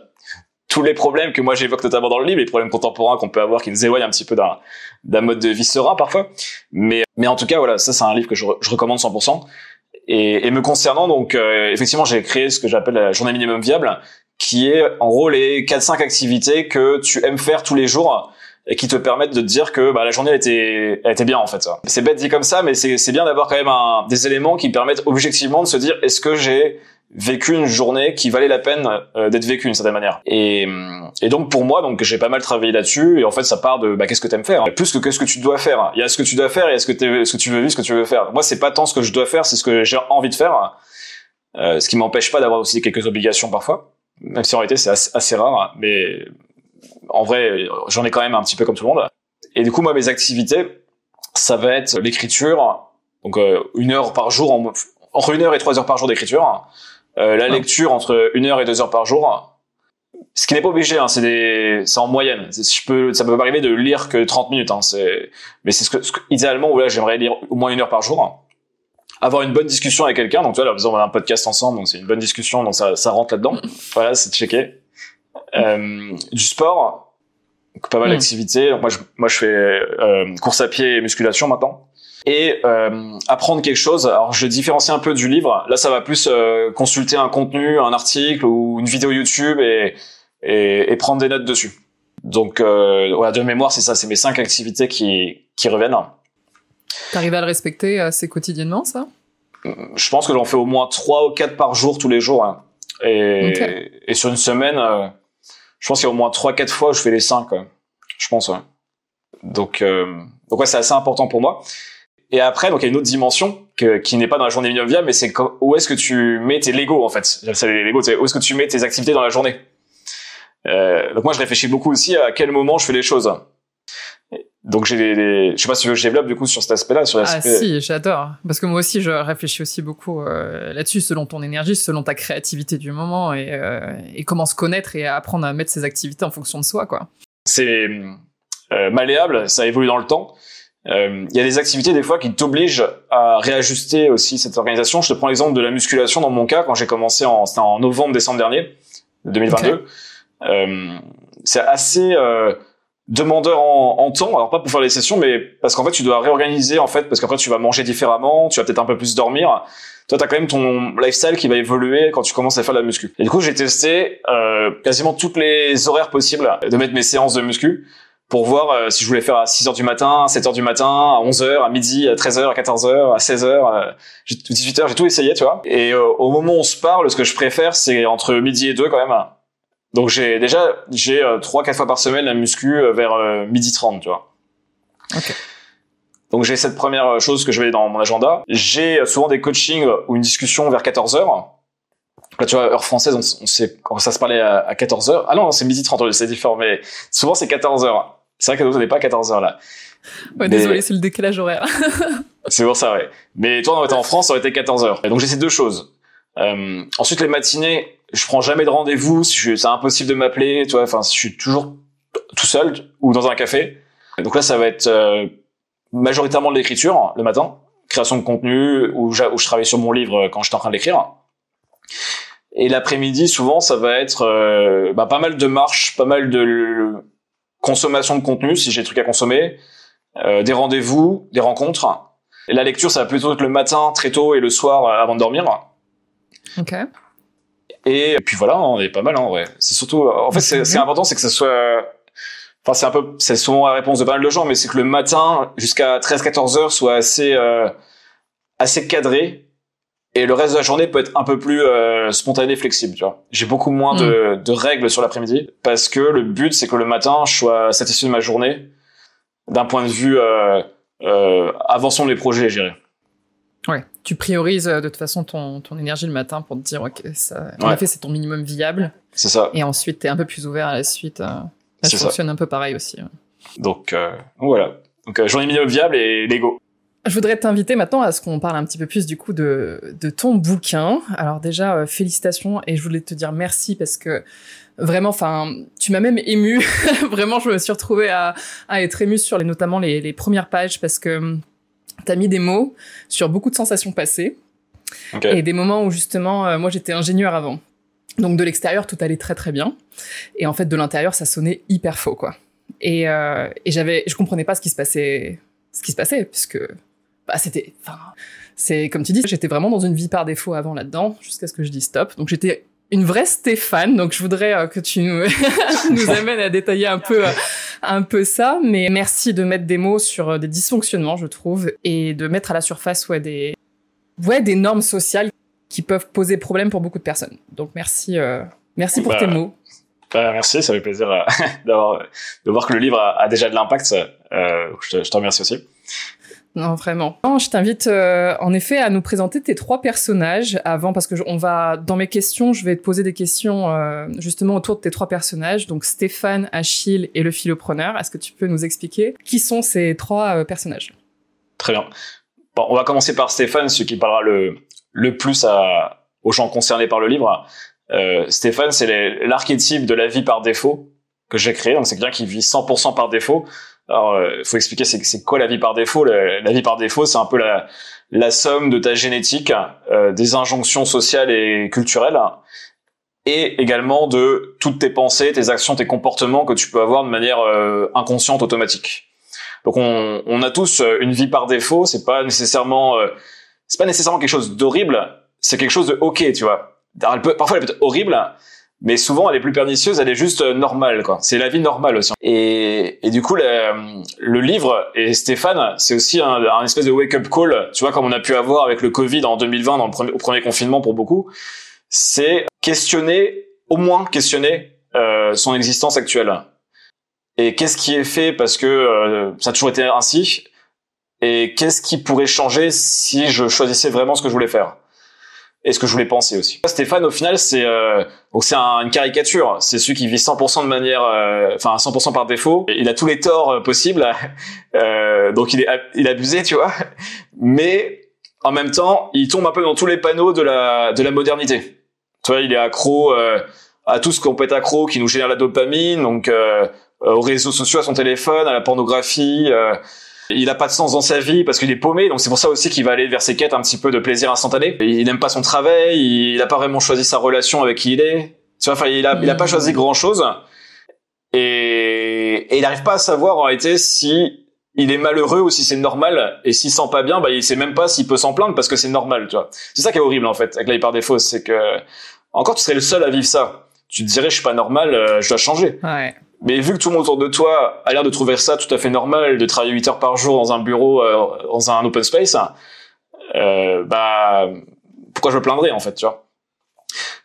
tous les problèmes que moi j'évoque notamment dans le livre, les problèmes contemporains qu'on peut avoir qui nous éloignent un petit peu d'un mode de vie serein parfois. Mais, mais en tout cas, voilà, ça c'est un livre que je, je recommande 100%. Et, et me concernant, donc euh, effectivement, j'ai créé ce que j'appelle la journée minimum viable, qui est en gros les 4-5 activités que tu aimes faire tous les jours et qui te permettent de te dire que bah, la journée a été, a été bien en fait. C'est bête dit comme ça, mais c'est bien d'avoir quand même un, des éléments qui permettent objectivement de se dire est-ce que j'ai vécu une journée qui valait la peine euh, d'être vécue d'une certaine manière. Et, et donc pour moi, donc j'ai pas mal travaillé là-dessus. Et en fait, ça part de bah, qu'est-ce que t'aimes faire, plus que qu'est-ce que tu dois faire. Il y a ce que tu dois faire et ce que, ce que tu veux vivre, ce que tu veux faire. Moi, c'est pas tant ce que je dois faire, c'est ce que j'ai envie de faire. Euh, ce qui m'empêche pas d'avoir aussi quelques obligations parfois, même si en réalité c'est assez, rare. Mais en vrai, j'en ai quand même un petit peu comme tout le monde. Et du coup, moi, mes activités, ça va être l'écriture, donc euh, une heure par jour, en, entre une heure et trois heures par jour d'écriture euh, la lecture entre une heure et deux heures par jour. Ce qui n'est pas obligé, hein, c'est des, c'est en moyenne. Je peux, ça peut m'arriver de lire que 30 minutes, hein, c'est, mais c'est ce que, ce que idéalement, là, j'aimerais lire au moins une heure par jour. Avoir une bonne discussion avec quelqu'un, donc tu vois, là, on a un podcast ensemble, donc c'est une bonne discussion, donc ça, ça rentre là-dedans. voilà, c'est checké. Euh, du sport, pas mal mm. d'activités. Moi, je, moi, je fais euh, course à pied et musculation maintenant et euh, apprendre quelque chose. Alors je différencie un peu du livre. Là, ça va plus euh, consulter un contenu, un article ou une vidéo YouTube et, et, et prendre des notes dessus. Donc euh, voilà, de mémoire, c'est ça, c'est mes cinq activités qui, qui reviennent. T'arrives à le respecter assez quotidiennement, ça? Je pense que j'en fais au moins trois ou quatre par jour tous les jours. Hein. Et, et sur une semaine, euh, je pense qu'il y a au moins trois quatre fois où je fais les cinq. Je pense. Ouais. Donc donc ouais, c'est assez important pour moi. Et après, donc il y a une autre dimension que, qui n'est pas dans la journée minimum viable, mais c'est où est-ce que tu mets tes Lego en fait? Ça, les Lego, où est-ce que tu mets tes activités dans la journée? Euh, donc moi, je réfléchis beaucoup aussi à quel moment je fais les choses. Donc j'ai des, je sais pas si je développe du coup sur cet aspect-là. Sur ah si, j'adore. Parce que moi aussi, je réfléchis aussi beaucoup euh, là-dessus, selon ton énergie, selon ta créativité du moment et, euh, et comment se connaître et apprendre à mettre ses activités en fonction de soi, quoi. C'est euh, malléable, ça évolue dans le temps. Euh, il y a des activités des fois qui t'obligent à réajuster aussi cette organisation. Je te prends l'exemple de la musculation dans mon cas quand j'ai commencé en c'était en novembre décembre dernier 2022. Euh, c'est assez euh, demandeur en, en, temps. Alors pas pour faire les sessions, mais parce qu'en fait tu dois réorganiser en fait parce qu'après tu vas manger différemment, tu vas peut-être un peu plus dormir. Toi t'as quand même ton lifestyle qui va évoluer quand tu commences à faire de la muscu. Et du coup j'ai testé euh, quasiment toutes les horaires possibles de mettre mes séances de muscu pour voir euh, si je voulais faire à 6 heures du matin, à 7 heures du matin, à 11 heures, à midi, à 13 heures, à 14 heures, à 16 heures, à 18 heures, j'ai tout essayé, tu vois. Et euh, au moment où on se parle, ce que je préfère, c'est entre midi et 2 quand même. Donc j'ai déjà j'ai euh, trois 4 fois par semaine la muscu vers midi 30, tu vois. Okay. Donc j'ai cette première chose que je vais dans mon agenda. J'ai souvent des coachings ou une discussion vers 14 heures. Là, tu vois, heure française, on, sait quand ça se parlait à, à 14 heures. Ah non, c'est midi 30, c'est différent, mais souvent c'est 14 heures. C'est vrai que nous, on n'est pas à 14 heures là. Ouais, désolé, c'est le décalage horaire. c'est pour ça, ouais. Mais toi, on était en France, ça aurait été 14 heures. Et donc, j'ai ces deux choses. Euh, ensuite, les matinées, je prends jamais de rendez-vous. Si c'est impossible de m'appeler, tu vois. Enfin, je suis toujours tout seul ou dans un café. Donc là, ça va être euh, majoritairement de l'écriture le matin, création de contenu, où, où je travaille sur mon livre quand j'étais en train de l'écrire. Et l'après-midi, souvent, ça va être euh, bah, pas mal de marches, pas mal de consommation de contenu si j'ai des trucs à consommer, euh, des rendez-vous, des rencontres. Et la lecture, ça va plutôt être le matin, très tôt, et le soir euh, avant de dormir. Ok. Et puis voilà, on est pas mal, hein, ouais. C'est surtout, en fait, c'est, ce qui est important, c'est que ça soit, enfin, c'est un peu, c'est souvent la réponse de pas mal de gens, mais c'est que le matin, jusqu'à 13-14 heures, soit assez, euh, assez cadré et le reste de la journée peut être un peu plus euh, spontané, flexible, tu vois. J'ai beaucoup moins de, mm. de, règles sur l'après-midi parce que le but c'est que le matin je sois satisfait de ma journée d'un point de vue euh, euh, avançons les projets, je dirais. Ouais, tu priorises euh, de toute façon ton, ton énergie le matin pour te dire ok ça, en effet c'est ton minimum viable. C'est ça. Et ensuite t'es un peu plus ouvert à la suite. Euh, ça fonctionne un peu pareil aussi. Donc voilà. Donc journée minimum viable et Lego. Je voudrais t'inviter maintenant à ce qu'on parle un petit peu plus du coup de, de ton bouquin. Alors déjà, euh, félicitations et je voulais te dire merci parce que vraiment, enfin, tu m'as même ému. vraiment, je me suis retrouvée à, à être émue sur les, notamment les, les premières pages parce que hum, t'as mis des mots sur beaucoup de sensations passées et des moments où justement, euh, moi j'étais ingénieur avant. Donc de l'extérieur, tout allait très très bien. Et en fait, de l'intérieur, ça sonnait hyper faux, quoi. Et, euh, et j'avais, je comprenais pas ce qui se passait, ce qui se passait, puisque bah, c'était, enfin, c'est comme tu dis, j'étais vraiment dans une vie par défaut avant là-dedans, jusqu'à ce que je dise stop. Donc j'étais une vraie Stéphane, donc je voudrais euh, que tu nous, nous amènes à détailler un peu, euh, un peu ça. Mais merci de mettre des mots sur euh, des dysfonctionnements, je trouve, et de mettre à la surface ouais des, ouais des normes sociales qui peuvent poser problème pour beaucoup de personnes. Donc merci, merci pour tes Bah, mots. Bah, merci, ça fait plaisir d'avoir de voir que le livre a, a déjà de l'impact. Je, te, je te remercie aussi. Non, vraiment. Je t'invite euh, en effet à nous présenter tes trois personnages avant, parce que on va dans mes questions, je vais te poser des questions euh, justement autour de tes trois personnages, donc Stéphane, Achille et le philopreneur. Est-ce que tu peux nous expliquer qui sont ces trois euh, personnages? Très bien. Bon, on va commencer par Stéphane, celui qui parlera le, le plus aux gens concernés par le livre. Stéphane, c'est l'archétype de la vie par défaut que j'ai créé. Donc c'est quelqu'un qui vit 100% par défaut. Alors, il faut expliquer c'est quoi la vie par défaut. La vie par défaut, c'est un peu la, la somme de ta génétique, euh, des injonctions sociales et culturelles, et également de toutes tes pensées, tes actions, tes comportements que tu peux avoir de manière euh, inconsciente, automatique. Donc on, on a tous euh, une vie par défaut. C'est pas nécessairement, euh, c'est pas nécessairement quelque chose d'horrible. C'est quelque chose de ok, tu vois. Parfois elle peut être horrible, mais souvent elle est plus pernicieuse. Elle est juste euh, normale, quoi. C'est la vie normale aussi. Et, et du coup, la- le livre et Stéphane, c'est aussi un, un espèce de wake-up call. Tu vois, comme on a pu avoir avec le Covid en 2020, dans le premier, au premier confinement pour beaucoup, c'est questionner, au moins questionner euh, son existence actuelle et qu'est-ce qui est fait parce que euh, ça a toujours été ainsi? Et qu'est-ce qui pourrait changer si je choisissais vraiment ce que je voulais faire? Et ce que je voulais penser aussi. Stéphane au final c'est euh, donc c'est un- une caricature, c'est celui qui vit 100% de manière euh, enfin 100% par défaut, il a tous les torts euh, possibles euh, donc il est il est abusé, tu vois. Mais en même temps, il tombe un peu dans tous les panneaux de la de la modernité. Tu vois, il est accro euh, à tout ce qu'on peut être accro qui nous génère la dopamine, donc aux réseaux sociaux, à son téléphone, à la pornographie. Il a pas de sens dans sa vie parce qu'il est paumé, donc c'est pour ça aussi qu'il va aller vers ses quêtes un petit peu de plaisir instantané. Il n'aime pas son travail, il a pas vraiment choisi sa relation avec qui il est. Tu vois, enfin, il a, il a pas choisi grand chose. Et, et il n'arrive pas à savoir en réalité si il est malheureux ou si c'est normal. Et s'il sent pas bien, bah, il sait même pas s'il peut s'en plaindre parce que c'est normal, tu vois. C'est ça qui est horrible en fait avec la vie par défaut, c'est que encore tu serais le seul à vivre ça. Tu te dirais je suis pas normal, euh, je dois changer. Ouais. Mais vu que tout le monde autour de toi a l'air de trouver ça tout à fait normal, de travailler 8 heures par jour dans un bureau, euh, dans un open space, euh, bah pourquoi je me plaindrais en fait, tu vois?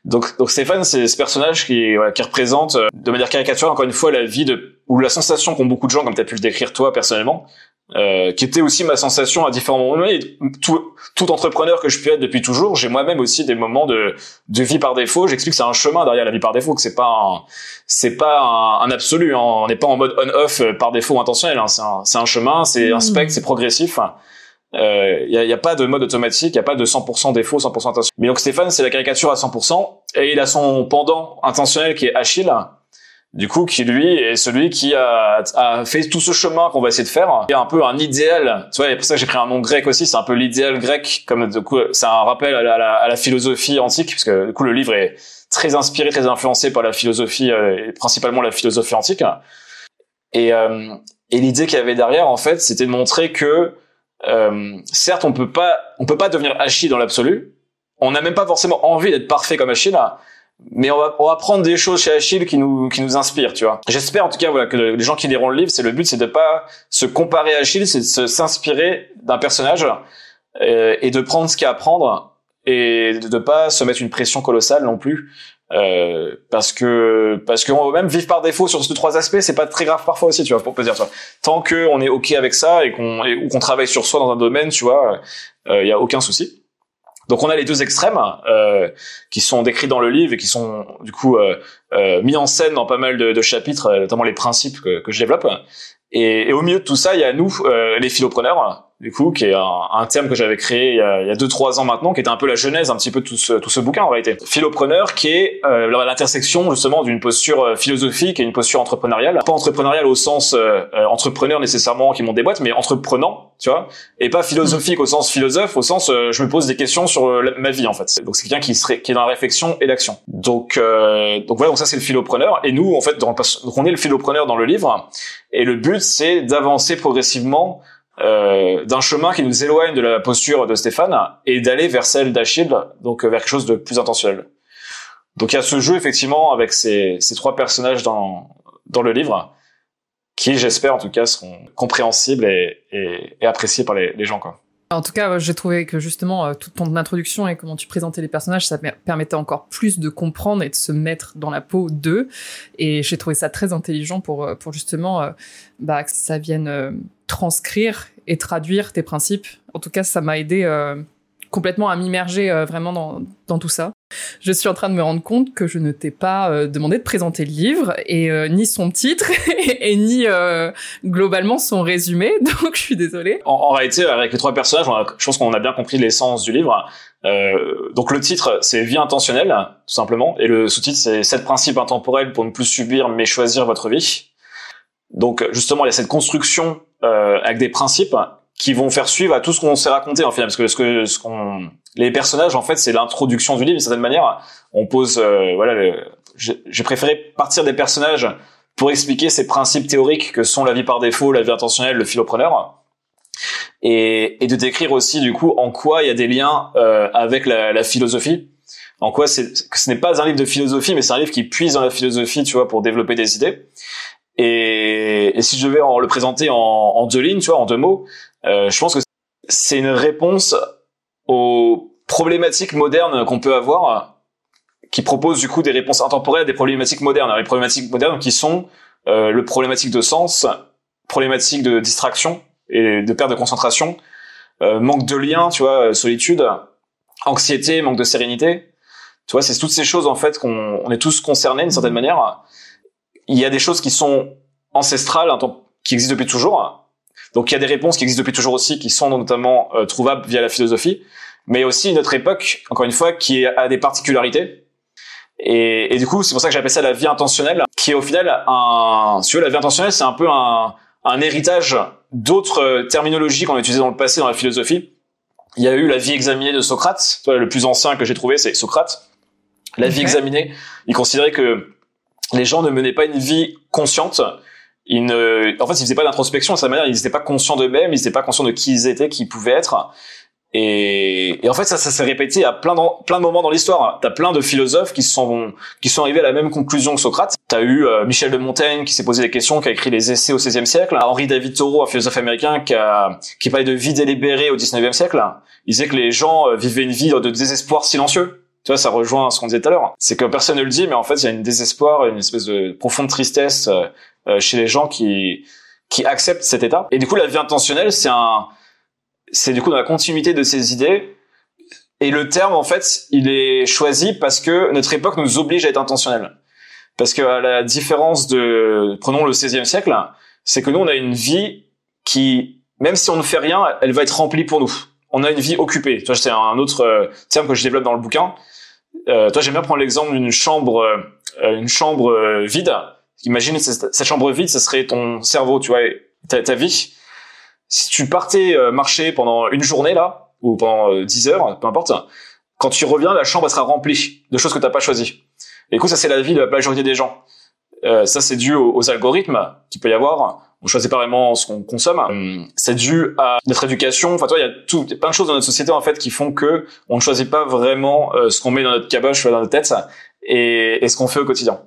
Donc, donc Stéphane, c'est ce personnage qui, qui représente euh, de manière caricaturale encore une fois la vie ou la sensation qu'ont beaucoup de gens, comme tu as pu le décrire toi personnellement, euh, qui était aussi ma sensation à différents moments. Et tout, tout entrepreneur que je puis être depuis toujours, j'ai moi-même aussi des moments de, de vie par défaut. J'explique que c'est un chemin derrière la vie par défaut, que c'est pas un, c'est pas un, un absolu. Hein. On n'est pas en mode on-off euh, par défaut intentionnel. Hein. C'est un, c'est un chemin, c'est un Mmh. spectre, c'est progressif. Il euh, y, a, y a pas de mode automatique, il y a pas de 100% défaut, 100% intentionnel. Mais donc Stéphane, c'est la caricature à 100%, et il a son pendant intentionnel qui est Achille, du coup, qui lui est celui qui a, a fait tout ce chemin qu'on va essayer de faire. Y a un peu un idéal, tu vois, et pour ça que j'ai pris un nom grec aussi, c'est un peu l'idéal grec, comme du coup, c'est un rappel à la, à la- philosophie antique, parce que du coup, le livre est très inspiré, très influencé par la philosophie, euh, et principalement la philosophie antique. Et, euh, et l'idée qu'il y avait derrière, en fait, c'était de montrer que euh, certes, on peut pas, on peut pas devenir Achille dans l'absolu. On n'a même pas forcément envie d'être parfait comme Achille, mais on va, on va prendre des choses chez Achille qui nous, qui nous inspirent, tu vois. J'espère en tout cas, voilà, que les gens qui liront le livre, c'est le but, c'est de pas se comparer à Achille, c'est de s'inspirer d'un personnage euh, et de prendre ce qu'il y a à prendre et de ne pas se mettre une pression colossale non plus. Euh, parce que parce que on- même vivre par défaut sur ces trois aspects c'est pas très grave parfois aussi tu vois pour dire tu vois tant que on est ok avec ça et qu'on ou qu'on travaille sur soi dans un domaine tu vois il y a aucun souci donc on a les deux extrêmes euh, qui sont décrits dans le livre et qui sont du coup euh, euh, mis en scène dans pas mal de, chapitres, euh, notamment les principes que, que je développe. Et, et au milieu de tout ça, il y a nous, euh, les philopreneurs, du coup, qui est un, un terme que j'avais créé il y a, il y a deux trois ans maintenant, qui était un peu la genèse un petit peu de tout ce, tout ce bouquin en réalité. Philopreneur, qui est euh, l'intersection justement d'une posture euh, philosophique et une posture entrepreneuriale. Pas entrepreneuriale au sens euh, euh, entrepreneur nécessairement qui monte des boîtes, mais entreprenant, tu vois, et pas philosophique au sens philosophe, au sens euh, je me pose des questions sur euh, ma vie en fait. Donc c'est quelqu'un qui serait qui est dans la réflexion et l'action. Donc donc voilà, donc ça c'est le philopreneur et nous en fait on est le philopreneur dans le livre et le but c'est d'avancer progressivement euh, d'un chemin qui nous éloigne de la posture de Stéphane et d'aller vers celle d'Achille, donc euh, vers quelque chose de plus intentionnel. Donc il y a ce jeu effectivement avec ces, ces trois personnages dans, dans le livre qui j'espère en tout cas seront compréhensibles et, appréciés par les, les gens quoi. En tout cas, j'ai trouvé que justement, toute ton introduction et comment tu présentais les personnages, ça permettait encore plus de comprendre et de se mettre dans la peau d'eux. Et j'ai trouvé ça très intelligent pour, pour justement bah, que ça vienne transcrire et traduire tes principes. En tout cas, ça m'a aidé complètement à m'immerger euh, vraiment dans, dans, tout ça. Je suis en train de me rendre compte que je ne t'ai pas euh, demandé de présenter le livre et euh, ni son titre et, ni globalement son résumé, donc je suis désolée. En, en, réalité, avec les trois personnages, je pense qu'on a bien compris l'essence du livre. donc le titre, c'est Vie intentionnelle, tout simplement, et le sous-titre, c'est Sept principes intemporels pour ne plus subir mais choisir votre vie. Donc justement, il y a cette construction avec des principes qui vont faire suivre à tout ce qu'on s'est raconté en final. Parce que ce que ce qu'on les personnages en fait c'est l'introduction du livre d'une certaine manière. On pose euh, voilà j'ai préféré partir des personnages pour expliquer ces principes théoriques que sont la vie par défaut la vie intentionnelle le philopreneur. Et, et de décrire aussi du coup en quoi il y a des liens euh, avec la, la, philosophie. En quoi c'est ce n'est pas un livre de philosophie mais c'est un livre qui puise dans la philosophie tu vois pour développer des idées et, et si je devais en le présenter en, en deux lignes tu vois en deux mots euh, je pense que c'est une réponse aux problématiques modernes qu'on peut avoir, qui propose du coup des réponses intemporelles à des problématiques modernes. Les problématiques modernes qui sont euh, le problématique de sens, problématique de distraction et de perte de concentration, euh, manque de lien, tu vois, solitude, anxiété, manque de sérénité. Tu vois, c'est toutes ces choses en fait qu'on on est tous concernés d'une certaine manière. Il y a des choses qui sont ancestrales, qui existent depuis toujours, donc il y a des réponses qui existent depuis toujours aussi, qui sont notamment euh, trouvables via la philosophie, mais aussi une autre époque, encore une fois, qui a des particularités. Et, et du coup, c'est pour ça que j'appelle ça la vie intentionnelle, qui est au final un... Si tu veux, la vie intentionnelle, c'est un peu un, un héritage d'autres euh, terminologies qu'on a utilisées dans le passé dans la philosophie. Il y a eu la vie examinée de Socrate. Le plus ancien que j'ai trouvé, c'est Socrate. La vie examinée, il considérait que les gens ne menaient pas une vie consciente, ils ne, en fait, ils faisaient pas d'introspection à sa manière, ils n'étaient pas conscients d'eux-mêmes, ils n'étaient pas conscients de qui ils étaient, qui ils pouvaient être. Et, et en fait, ça, ça s'est répété à plein, plein de moments dans l'histoire. T'as plein de philosophes qui sont, qui sont arrivés à la même conclusion que Socrate. T'as eu euh, Michel de Montaigne qui s'est posé des questions, qui a écrit les essais au XVIe siècle. Henri David Thoreau, un philosophe américain, qui a, qui parlait de vie délibérée au XIXe siècle. Il disait que les gens euh, vivaient une vie de désespoir silencieux. Tu vois, ça rejoint ce qu'on disait tout à l'heure. C'est que personne ne le dit, mais en fait, il y a une désespoir, une espèce de profonde tristesse euh, euh, chez les gens qui qui acceptent cet état. Et du coup, la vie intentionnelle, c'est un, c'est du coup dans la continuité de ces idées. Et le terme, en fait, il est choisi parce que notre époque nous oblige à être intentionnel. Parce que à la différence de, prenons le 16e siècle, c'est que nous, on a une vie qui, même si on ne fait rien, elle va être remplie pour nous. On a une vie occupée. Tu vois, c'est un autre euh, terme que je développe dans le bouquin. Euh, toi, j'aime bien prendre l'exemple d'une chambre, euh, une chambre vide imagine cette chambre vide, ce serait ton cerveau, tu vois, ta, vie. Si tu partais euh, marcher pendant une journée là, ou pendant euh, 10 heures, peu importe, quand tu reviens, la chambre sera remplie de choses que t'as pas choisies. Et du coup, ça c'est la vie de la majorité des gens. Euh, ça c'est dû aux, algorithmes qu'il peut y avoir. On choisit pas vraiment ce qu'on consomme. Hum, c'est dû à notre éducation. Enfin, toi, il y a tout, plein de choses dans notre société en fait qui font que on ne choisit pas vraiment euh, ce qu'on met dans notre caboche, dans notre tête, et, ce qu'on fait au quotidien.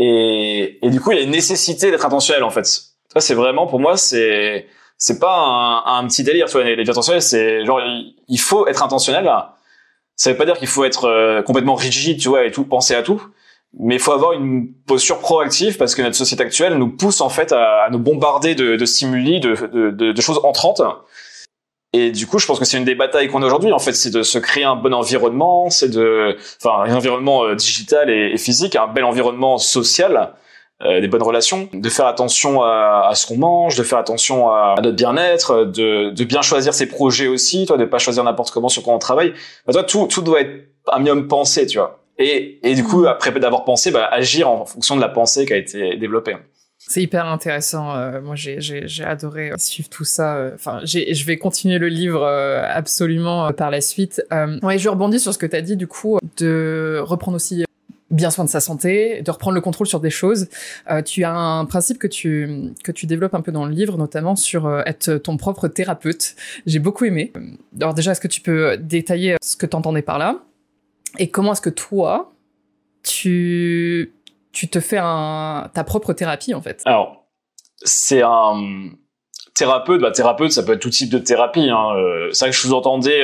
Et, du coup, il y a une nécessité d'être intentionnel en fait. Ça, c'est vraiment pour moi, c'est c'est pas un, petit délire. Tu vois, les, les intentionnels, c'est genre il faut être intentionnel. Ça veut pas dire qu'il faut être euh, complètement rigide, tu vois, et tout penser à tout. Mais il faut avoir une posture proactive parce que notre société actuelle nous pousse en fait à, à nous bombarder de, de stimuli, de, de, de, choses entrantes et du coup, je pense que c'est une des batailles qu'on a aujourd'hui. En fait, c'est de se créer un bon environnement, c'est de, enfin, un environnement euh, digital et, physique, un bel environnement social, euh, des bonnes relations, de faire attention à, à ce qu'on mange, de faire attention à, notre bien-être, de, de, bien choisir ses projets aussi, toi, de pas choisir n'importe comment sur quoi on travaille. Bah, toi, tout, tout doit être un minimum pensé, tu vois. Et, et du coup, après d'avoir pensé, bah, agir en fonction de la pensée qui a été développée. C'est hyper intéressant. Euh, moi, j'ai, adoré euh, suivre tout ça. Euh, enfin, je vais continuer le livre absolument par la suite. ouais, je rebondis sur ce que tu as dit, du coup, de reprendre aussi bien soin de sa santé, de reprendre le contrôle sur des choses. tu as un principe que tu que tu développes un peu dans le livre, notamment sur être ton propre thérapeute. J'ai beaucoup aimé. Alors déjà, est-ce que tu peux détailler ce que tu entendais par là? Et comment est-ce que toi tu tu te fais un, ta propre thérapie en fait? Alors, c'est un thérapeute, bah thérapeute, ça peut être tout type de thérapie. Hein. c'est vrai que je sous-entendais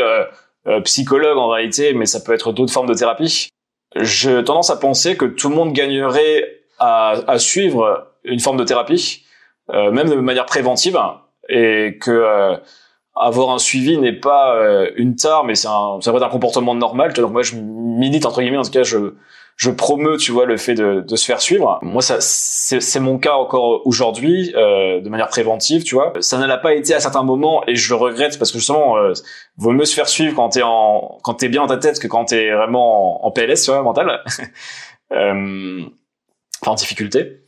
psychologue en réalité, mais ça peut être d'autres formes de thérapie. J'ai tendance à penser que tout le monde gagnerait à, à suivre une forme de thérapie, même de manière préventive, et que avoir un suivi n'est pas euh, une tare, mais c'est un, ça peut être un comportement normal. Donc moi, je milite entre guillemets, en tout cas, je je promeux, tu vois, le fait de, de se faire suivre. Moi, c'est mon cas encore aujourd'hui, euh, de manière préventive, tu vois. Ça ne pas été à certains moments, et je le regrette parce que justement, euh, vaut mieux se faire suivre quand t'es en, quand t'es bien dans ta tête que quand t'es vraiment en, en PLS, tu vois, mental, euh, enfin en difficulté.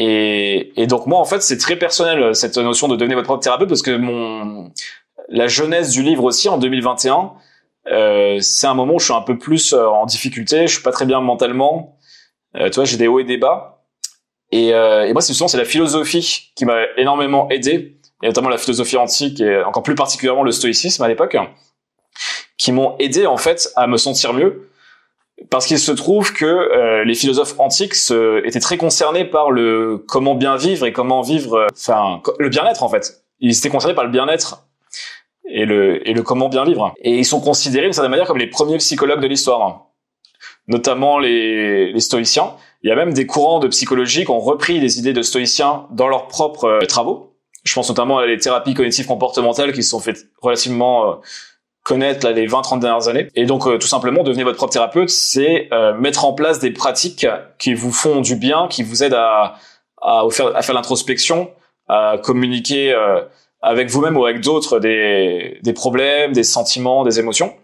Et, et, donc moi en fait c'est très personnel cette notion de devenir votre propre thérapeute parce que mon la jeunesse du livre aussi en 2021 euh, c'est un moment où je suis un peu plus euh, en difficulté, je suis pas très bien mentalement, euh, tu vois j'ai des hauts et des bas. Et, euh, et moi c'est souvent c'est la philosophie qui m'a énormément aidé et notamment la philosophie antique et encore plus particulièrement le stoïcisme à l'époque qui m'ont aidé en fait à me sentir mieux parce qu'il se trouve que euh, les philosophes antiques se, étaient très concernés par le comment bien vivre et comment vivre, euh, enfin le bien-être en fait. Ils étaient concernés par le bien-être et le et le comment bien vivre. Et ils sont considérés d'une certaine manière comme les premiers psychologues de l'histoire, notamment les, les stoïciens. Il y a même des courants de psychologie qui ont repris des idées de stoïciens dans leurs propres euh, travaux. Je pense notamment à les thérapies cognitives comportementales qui se sont faites relativement connaître là, les 20-30 dernières années. Et donc, euh, tout simplement, devenir votre propre thérapeute, c'est euh, mettre en place des pratiques qui vous font du bien, qui vous aident à, à, faire, à faire l'introspection, à communiquer euh, avec vous-même ou avec d'autres des, des problèmes, des sentiments, des émotions.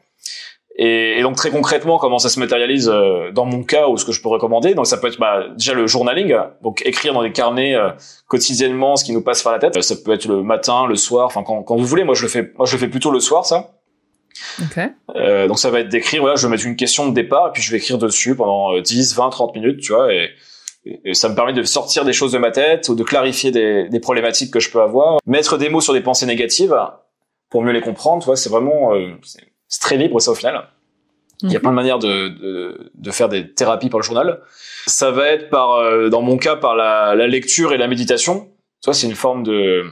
Et, et, donc très concrètement, comment ça se matérialise dans mon cas ou ce que je peux recommander Donc ça peut être bah, déjà le journaling, donc écrire dans des carnets quotidiennement ce qui nous passe par la tête. Ça peut être le matin, le soir, enfin quand, quand vous voulez. Moi je le fais, moi je le fais plutôt le soir ça. Okay. Euh, donc ça va être d'écrire, voilà, je vais mettre une question de départ, et puis je vais écrire dessus pendant 10, 20, 30 minutes, tu vois, et, et, ça me permet de sortir des choses de ma tête ou de clarifier des, des, problématiques que je peux avoir, mettre des mots sur des pensées négatives pour mieux les comprendre, tu vois, c'est vraiment, euh, c'est très libre ça au final. Il y a plein de manières de, de, de, faire des thérapies par le journal. Ça va être par, euh, dans mon cas, par la, la lecture et la méditation. Tu vois, c'est une forme de,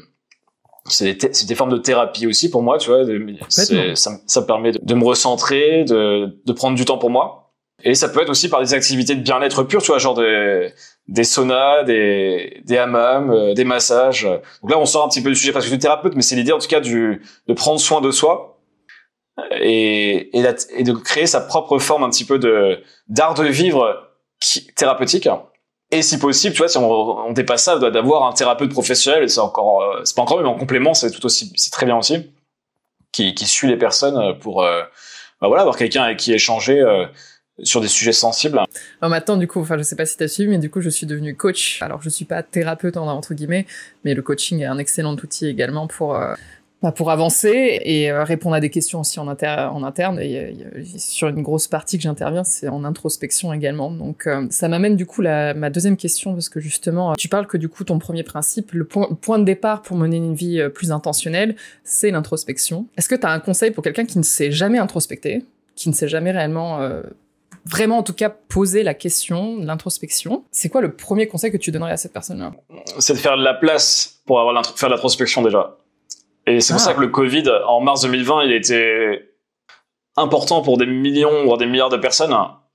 c'est des, des, formes de thérapie aussi pour moi, tu vois. Ça, ça me permet de, de, me recentrer, de, de prendre du temps pour moi. Et ça peut être aussi par des activités de bien-être pur, tu vois, genre des, des saunas, des, des hammams, euh, des massages. Donc là, on sort un petit peu du sujet parce que du thérapeute, mais c'est l'idée en tout cas du, de prendre soin de soi et, et, et, de créer sa propre forme un petit peu de d'art de vivre qui, thérapeutique et si possible, tu vois, si on, dépasse ça, d'avoir un thérapeute professionnel, c'est encore, euh, c'est pas encore, mais en complément, c'est tout aussi, c'est très bien aussi, qui, qui suit les personnes pour, euh, bah voilà, avoir quelqu'un avec qui échanger euh, sur des sujets sensibles. Alors maintenant, du coup, enfin, je sais pas si t'as suivi, mais du coup, je suis devenu coach. Alors, je suis pas thérapeute entre guillemets, mais le coaching est un excellent outil également pour bah, pour avancer et euh, répondre à des questions aussi en, interne. Et, sur une grosse partie que j'interviens, c'est en introspection également. Donc euh, ça m'amène du coup la, ma deuxième question parce que justement, tu parles que du coup ton premier principe, le point, de départ pour mener une vie euh, plus intentionnelle, c'est l'introspection. Est-ce que tu as un conseil pour quelqu'un qui ne s'est jamais introspecté, qui ne s'est jamais réellement vraiment en tout cas poser la question de l'introspection? C'est quoi le premier conseil que tu donnerais à cette personne-là? C'est de faire de la place pour avoir faire l'introspection déjà. Et c'est pour ça ah. que le Covid, en mars 2020, il était important pour des millions, voire des milliards de personnes,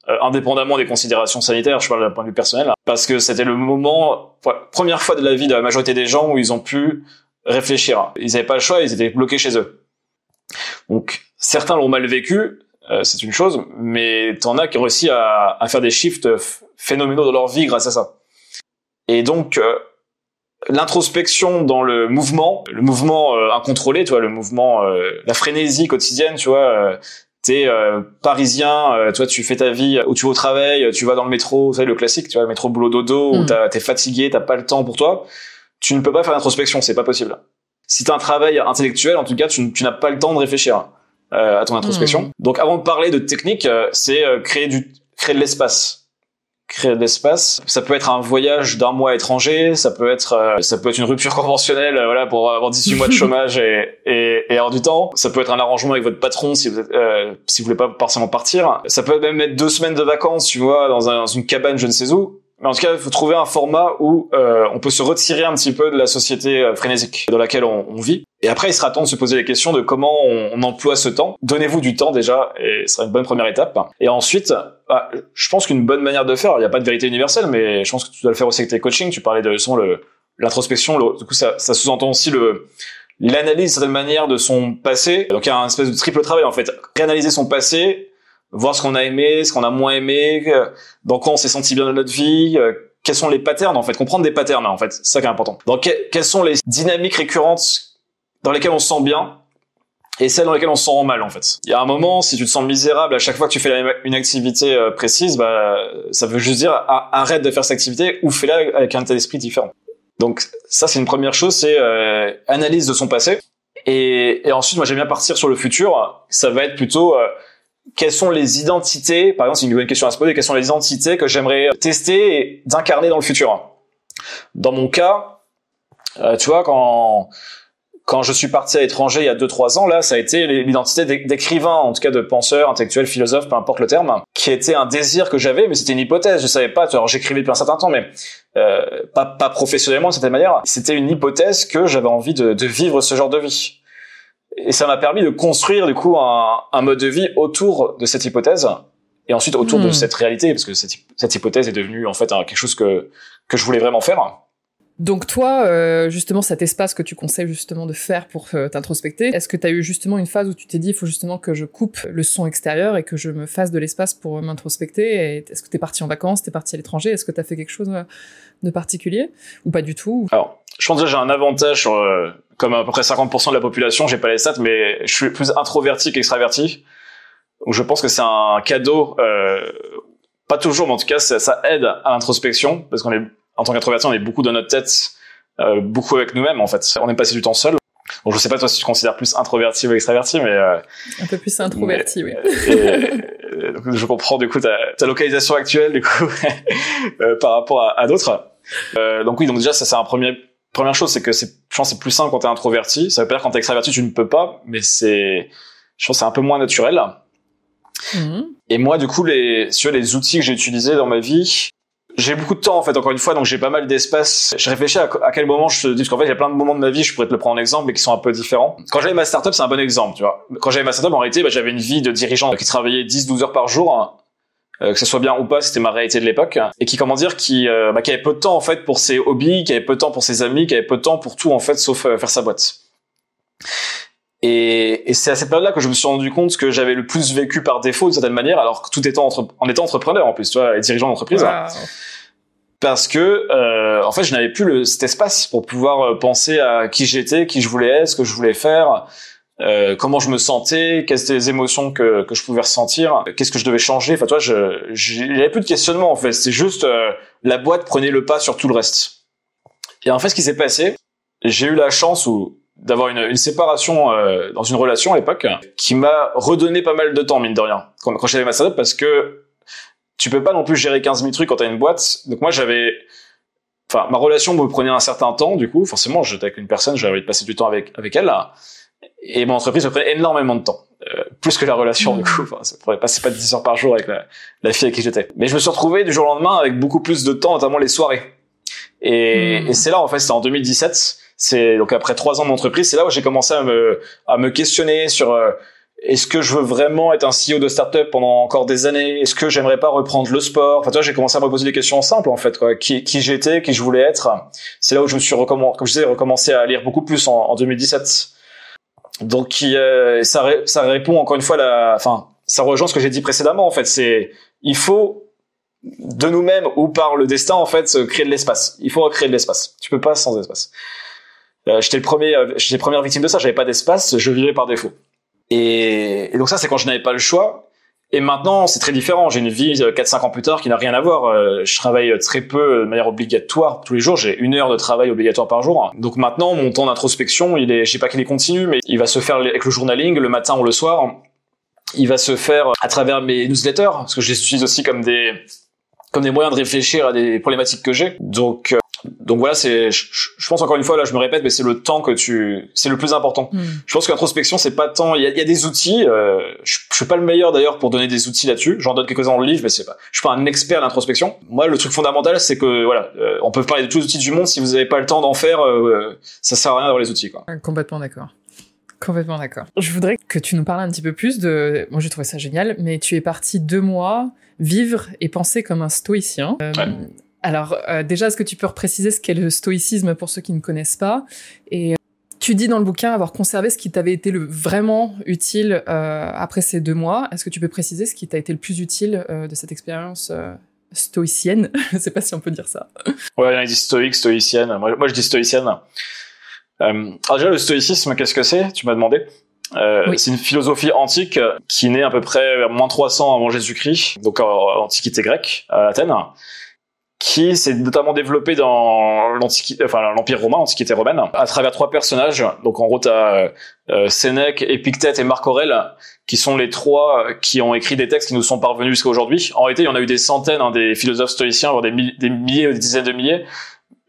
euh, indépendamment des considérations sanitaires, je parle d'un point de vue personnel, parce que c'était le moment, première fois de la vie de la majorité des gens où ils ont pu réfléchir. Ils n'avaient pas le choix, ils étaient bloqués chez eux. Donc, certains l'ont mal vécu, euh, c'est une chose, mais t'en as qui ont réussi à, à faire des shifts phénoménaux dans leur vie grâce à ça. Et donc, euh, l'introspection dans le mouvement, le mouvement euh, incontrôlé, tu vois, le mouvement, euh, la frénésie quotidienne, tu vois. Euh, T'es euh, parisien, toi tu fais ta vie où tu vas au travail, tu vas dans le métro, tu sais le classique, tu vois, le métro boulot dodo, où mm. t'es fatigué, t'as pas le temps pour toi. Tu ne peux pas faire l'introspection, c'est pas possible. Si t'as un travail intellectuel, en tout cas, tu, tu n'as pas le temps de réfléchir à ton introspection. Mm. Donc avant de parler de technique, c'est créer du créer de l'espace créer de l'espace. Ça peut être un voyage d'un mois étranger, ça peut être euh, ça peut être une rupture conventionnelle, euh, voilà, pour avoir 18 mois de chômage et, et, et avoir du temps. Ça peut être un arrangement avec votre patron si vous êtes, euh, si vous voulez pas forcément partir. Ça peut même être deux semaines de vacances, tu vois, dans, un, dans une cabane je ne sais où. Mais en tout cas, il faut trouver un format où euh, on peut se retirer un petit peu de la société euh, frénésique dans laquelle on, vit. Et après, il sera temps de se poser les questions de comment on, emploie ce temps. Donnez-vous du temps déjà, et ce sera une bonne première étape. Et ensuite, bah, je pense qu'une bonne manière de faire, il n'y a pas de vérité universelle, mais je pense que tu dois le faire aussi avec tes coachings. Tu parlais de le l'introspection. Du coup, ça, ça sous-entend aussi le l'analyse de certaine manière de son passé. Donc il y a un espèce de triple travail en fait. Réanalyser son passé, voir ce qu'on a aimé, ce qu'on a moins aimé, dans quoi on s'est senti bien dans notre vie, euh, quels sont les patterns en fait, comprendre des patterns en fait, c'est ça qui est important. Donc quelles sont les dynamiques récurrentes dans lesquelles on se sent bien et celles dans lesquelles on se sent mal en fait. Il y a un moment, si tu te sens misérable à chaque fois que tu fais une activité euh, précise, bah ça veut juste dire arrête de faire cette activité ou fais-la avec un état d'esprit différent. Donc ça c'est une première chose, c'est euh, analyse de son passé. Et, et ensuite, moi j'aime bien partir sur le futur. Ça va être plutôt quelles sont les identités, par exemple, c'est une bonne question à se poser, quelles sont les identités que j'aimerais tester et d'incarner dans le futur? Dans mon cas, euh, tu vois, quand quand je suis parti à l'étranger il y a 2-3 ans, là, ça a été l'identité d'écrivain, en tout cas de penseur, intellectuel, philosophe, peu importe le terme, qui était un désir que j'avais, mais c'était une hypothèse. Je savais pas. Alors j'écrivais depuis un certain temps, mais euh, pas, pas professionnellement de cette manière. C'était une hypothèse que j'avais envie de, de vivre ce genre de vie et ça m'a permis de construire du coup un, un, mode de vie autour de cette hypothèse et ensuite autour de hmm. cette réalité parce que cette, cette, hypothèse est devenue en fait quelque chose que que je voulais vraiment faire. Donc toi, euh, justement, cet espace que tu conseilles justement de faire pour euh, t'introspecter, est-ce que tu as eu justement une phase où tu t'es dit, il faut justement que je coupe le son extérieur et que je me fasse de l'espace pour m'introspecter Est-ce que tu es parti en vacances, tu es parti à l'étranger Est-ce que tu as fait quelque chose euh, de particulier ou pas du tout Alors, je pense que j'ai un avantage sur comme à peu près 50% de la population, j'ai pas les stats, mais je suis plus introverti qu'extraverti. Donc je pense que c'est un cadeau, euh, pas toujours, mais en tout cas ça, ça aide à l'introspection parce qu'on est en tant qu'introverti, on est beaucoup dans notre tête, euh, beaucoup avec nous-mêmes en fait. On est passé du temps seul. Bon, je sais pas toi si tu te considères plus introverti ou extraverti, mais euh, un peu plus introverti, oui. Et, donc, je comprends du coup ta, ta localisation actuelle du coup euh, par rapport à, à d'autres. Euh, donc oui, donc déjà ça c'est un premier première chose, c'est que c'est, je pense, c'est plus simple quand t'es introverti. Ça veut pas dire quand t'es extraverti, tu ne peux pas, mais c'est, je pense, c'est un peu moins naturel. Mmh. Et moi, du coup, les, sur les outils que j'ai utilisés dans ma vie, j'ai beaucoup de temps en fait. Encore une fois, donc j'ai pas mal d'espace. Je réfléchis à, à, quel moment je te dis parce qu'en fait, il y a plein de moments de ma vie, je pourrais te le prendre en exemple, mais qui sont un peu différents. Quand j'avais ma startup, c'est un bon exemple, tu vois. Quand j'avais ma startup, en réalité, bah, j'avais une vie de dirigeant qui travaillait 10-12 heures par jour euh, que ce soit bien ou pas, c'était ma réalité de l'époque, et qui comment dire, qui, euh, bah, qui avait peu de temps en fait pour ses hobbies, qui avait peu de temps pour ses amis, qui avait peu de temps pour tout en fait, sauf euh, faire sa boîte. Et, et c'est à cette période-là que je me suis rendu compte que j'avais le plus vécu par défaut d'une certaine manière, alors que tout étant entre, en étant entrepreneur en plus, tu vois, et dirigeant d'entreprise. Parce que en fait, je n'avais plus le, cet espace pour pouvoir penser à qui j'étais, qui je voulais être, ce que je voulais faire, euh, comment je me sentais, quelles étaient les émotions que, que je pouvais ressentir, qu'est-ce que je devais changer. Enfin, toi, je, j'avais plus de questionnement en fait. C'est juste euh, la boîte prenait le pas sur tout le reste. Et en fait, ce qui s'est passé, j'ai eu la chance d'avoir une, une séparation euh, dans une relation à l'époque qui m'a redonné pas mal de temps mine de rien quand, quand j'avais ma startup parce que tu peux pas non plus gérer 15 000 trucs quand t'as une boîte. Donc moi j'avais enfin ma relation me prenait un certain temps du coup forcément j'étais avec une personne j'avais envie de passer du temps avec avec elle là et mon entreprise me prenait énormément de temps. Euh, plus que la relation du coup enfin, ça pourrait passer pas 10 heures par jour avec la, la fille avec qui j'étais mais je me suis retrouvé du jour au lendemain avec beaucoup plus de temps notamment les soirées et, hmm. et c'est là en fait c'était en 2017 c'est donc après trois ans d'entreprise c'est là où j'ai commencé à me à me questionner sur euh, est-ce que je veux vraiment être un CEO de startup pendant encore des années? Est-ce que j'aimerais pas reprendre le sport? Enfin, tu vois, j'ai commencé à me poser des questions simples en fait, quoi. Qui, qui j'étais, qui je voulais être? C'est là où je me suis recommencé, comme je disais, recommencé à lire beaucoup plus en, en 2017 donc euh, ça, ça répond encore une fois la, enfin, ça rejoint ce que j'ai dit précédemment en fait. C'est il faut de nous-mêmes ou par le destin en fait créer de l'espace. Il faut créer de l'espace. Tu peux pas sans espace. Euh, j'étais le premier, euh, j'étais première victime de ça. J'avais pas d'espace, je vivais par défaut. Et, et donc ça c'est quand je n'avais pas le choix. Et maintenant, c'est très différent. J'ai une vie 4-5 euh, ans plus tard qui n'a rien à voir. Euh, je travaille très peu de manière obligatoire tous les jours. J'ai une heure de travail obligatoire par jour. Donc maintenant, mon temps d'introspection, il est, je sais pas qu'il est continu, mais il va se faire avec le journaling le matin ou le soir. Il va se faire à travers mes newsletters, parce que je les utilise aussi comme des, comme des moyens de réfléchir à des problématiques que j'ai. Donc, euh, donc voilà, c'est, je, je, pense encore une fois là, je me répète, mais c'est le temps que tu, c'est le plus important. Hmm. Je pense que l'introspection, c'est pas tant. Il y a, il y a des outils. Euh, je, je suis pas le meilleur d'ailleurs pour donner des outils là-dessus. J'en donne quelques-uns dans le livre, mais c'est pas. Je suis pas un expert d'introspection. Moi, le truc fondamental, c'est que voilà, euh, on peut parler de tous les outils du monde. Si vous avez pas le temps d'en faire, euh, ça sert à rien d'avoir les outils. Quoi. Complètement d'accord. Complètement d'accord. Je voudrais que tu nous parles un petit peu plus de. Moi, j'ai trouvé ça génial, mais tu es parti deux mois vivre et penser comme un stoïcien. Euh, Ouais. Alors, euh, déjà, est-ce que tu peux préciser ce qu'est le stoïcisme pour ceux qui ne connaissent pas? Et euh, tu dis dans le bouquin avoir conservé ce qui t'avait été le vraiment utile euh, après ces deux mois. Est-ce que tu peux préciser ce qui t'a été le plus utile euh, de cette expérience euh, stoïcienne? Je sais pas si on peut dire ça. Ouais, qui disent stoïque, stoïcienne. Moi, moi, je dis stoïcienne. Euh, alors déjà, le stoïcisme, qu'est-ce que c'est? Tu m'as demandé. Euh, Oui. C'est une philosophie antique qui naît à peu près vers moins 300 avant Jésus-Christ, donc en Antiquité grecque, à Athènes, qui s'est notamment développée dans enfin l'Empire romain, l'Antiquité romaine, à travers trois personnages. Donc en gros, t'as euh, Sénèque, Épictète et Marc Aurèle, qui sont les trois qui ont écrit des textes qui nous sont parvenus jusqu'à aujourd'hui. En réalité, il y en a eu des centaines, hein, des philosophes stoïciens, voire des, mi- des milliers des dizaines de milliers,